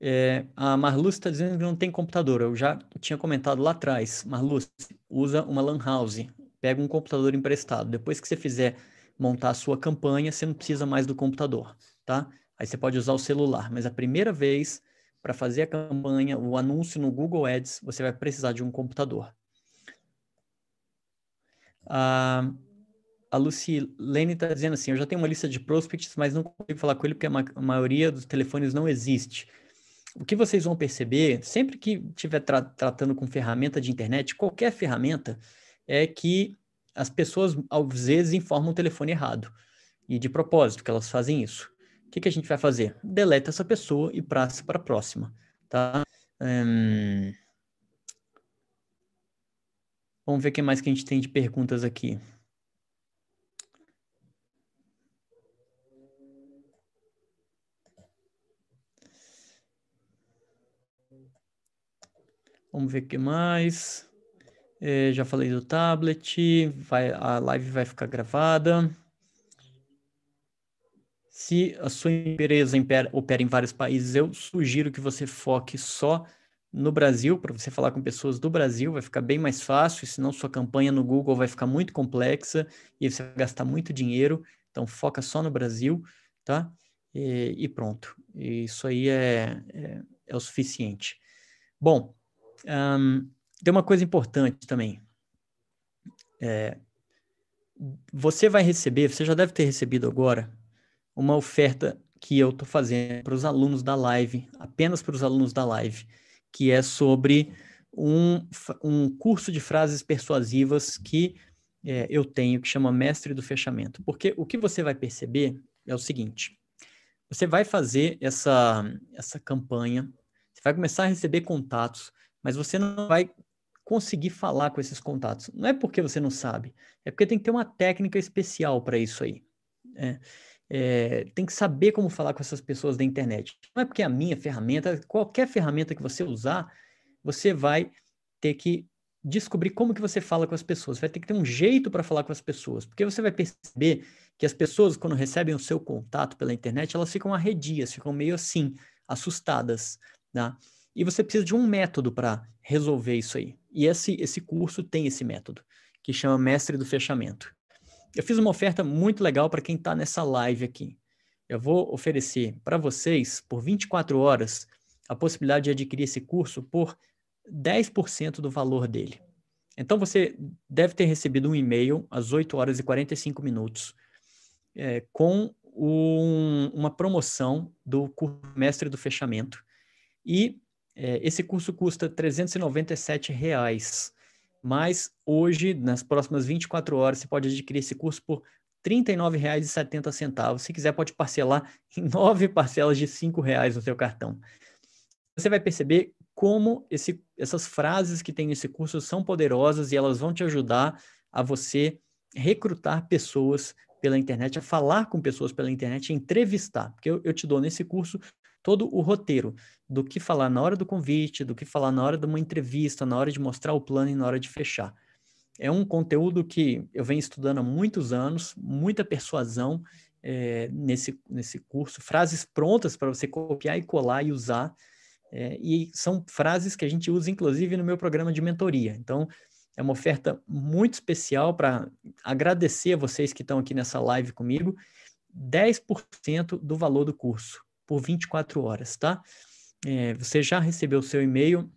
Speaker 1: É, a Marluz está dizendo que não tem computador. Eu já tinha comentado lá atrás. Marluz, usa uma LAN house. Pega um computador emprestado. Depois que você fizer montar a sua campanha, você não precisa mais do computador, tá? Aí você pode usar o celular. Mas a primeira vez, para fazer a campanha, o anúncio no Google Ads, você vai precisar de um computador. Ah, a Lucilene está dizendo assim, eu já tenho uma lista de prospects, mas não consigo falar com ele porque a, ma a maioria dos telefones não existe. O que vocês vão perceber, sempre que estiver tra tratando com ferramenta de internet, qualquer ferramenta, é que as pessoas, às vezes, informam o telefone errado. E de propósito que elas fazem isso. O que, que a gente vai fazer? Deleta essa pessoa e passa para a próxima, tá? Hum... Vamos ver o que mais que a gente tem de perguntas aqui. Vamos ver o que mais. É, já falei do tablet. Vai, a live vai ficar gravada. Se a sua empresa opera em vários países, eu sugiro que você foque só no Brasil, para você falar com pessoas do Brasil, vai ficar bem mais fácil, senão sua campanha no Google vai ficar muito complexa e você vai gastar muito dinheiro. Então, foca só no Brasil, tá? E, e pronto. Isso aí é, é, é o suficiente. Bom, um, tem uma coisa importante também. É, você vai receber, você já deve ter recebido agora, uma oferta que eu estou fazendo para os alunos da live, apenas para os alunos da live, que é sobre um, um curso de frases persuasivas que é, eu tenho, que chama Mestre do Fechamento. Porque o que você vai perceber é o seguinte: você vai fazer essa, essa campanha, você vai começar a receber contatos, mas você não vai conseguir falar com esses contatos. Não é porque você não sabe, é porque tem que ter uma técnica especial para isso aí. É, é, tem que saber como falar com essas pessoas da internet. Não é porque a minha ferramenta, qualquer ferramenta que você usar, você vai ter que descobrir como que você fala com as pessoas. Vai ter que ter um jeito para falar com as pessoas, porque você vai perceber que as pessoas, quando recebem o seu contato pela internet, elas ficam arredias, ficam meio assim, assustadas, né? E você precisa de um método para resolver isso aí. E esse, esse curso tem esse método, que chama Mestre do Fechamento. Eu fiz uma oferta muito legal para quem está nessa live aqui. Eu vou oferecer para vocês, por 24 horas, a possibilidade de adquirir esse curso por 10% do valor dele. Então, você deve ter recebido um e-mail às 8 horas e 45 minutos é, com um, uma promoção do curso Mestre do Fechamento. E é, esse curso custa 397 reais, mas hoje, nas próximas 24 horas, você pode adquirir esse curso por R$ 39,70. Se quiser, pode parcelar <laughs> em nove parcelas de R$ reais no seu cartão. Você vai perceber como esse, essas frases que tem nesse curso são poderosas e elas vão te ajudar a você recrutar pessoas pela internet, a falar com pessoas pela internet, entrevistar. Porque eu, eu te dou nesse curso todo o roteiro do que falar na hora do convite, do que falar na hora de uma entrevista, na hora de mostrar o plano e na hora de fechar. É um conteúdo que eu venho estudando há muitos anos, muita persuasão é, nesse, nesse curso, frases prontas para você copiar e colar e usar. É, e são frases que a gente usa, inclusive, no meu programa de mentoria. Então, é uma oferta muito especial para agradecer a vocês que estão aqui nessa live comigo. 10% do valor do curso por 24 horas, tá? É, você já recebeu o seu e-mail,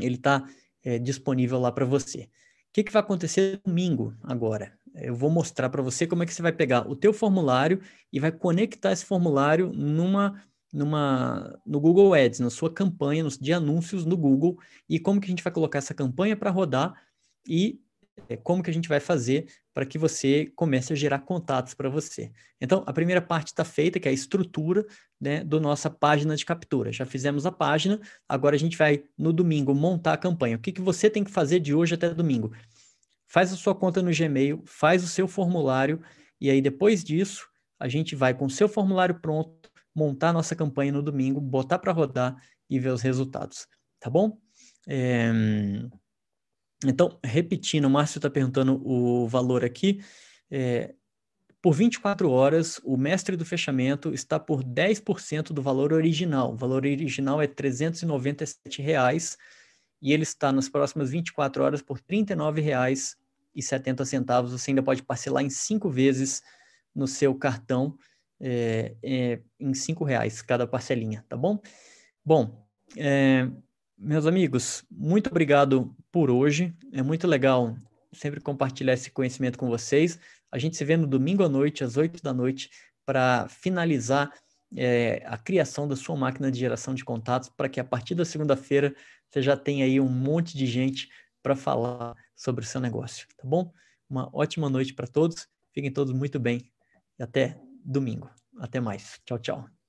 Speaker 1: ele está é, disponível lá para você. O que, que vai acontecer domingo agora? Eu vou mostrar para você como é que você vai pegar o teu formulário e vai conectar esse formulário numa, numa, no Google Ads, na sua campanha de anúncios no Google e como que a gente vai colocar essa campanha para rodar e é, como que a gente vai fazer para que você comece a gerar contatos para você. Então, a primeira parte está feita, que é a estrutura né, do nossa página de captura. Já fizemos a página, agora a gente vai, no domingo, montar a campanha. O que, que você tem que fazer de hoje até domingo? Faz a sua conta no Gmail, faz o seu formulário, e aí depois disso, a gente vai com o seu formulário pronto, montar a nossa campanha no domingo, botar para rodar e ver os resultados. Tá bom? É... Então, repetindo, o Márcio está perguntando o valor aqui. É, por 24 horas, o mestre do fechamento está por 10% do valor original. O valor original é 397 reais, e ele está nas próximas 24 horas por R$ 39,70. Você ainda pode parcelar em cinco vezes no seu cartão é, é, em cinco reais cada parcelinha, tá bom? Bom, é, meus amigos, muito obrigado por hoje. É muito legal sempre compartilhar esse conhecimento com vocês. A gente se vê no domingo à noite, às 8 da noite, para finalizar é, a criação da sua máquina de geração de contatos, para que a partir da segunda-feira você já tenha aí um monte de gente para falar sobre o seu negócio, tá bom? Uma ótima noite para todos, fiquem todos muito bem e até domingo. Até mais. Tchau, tchau.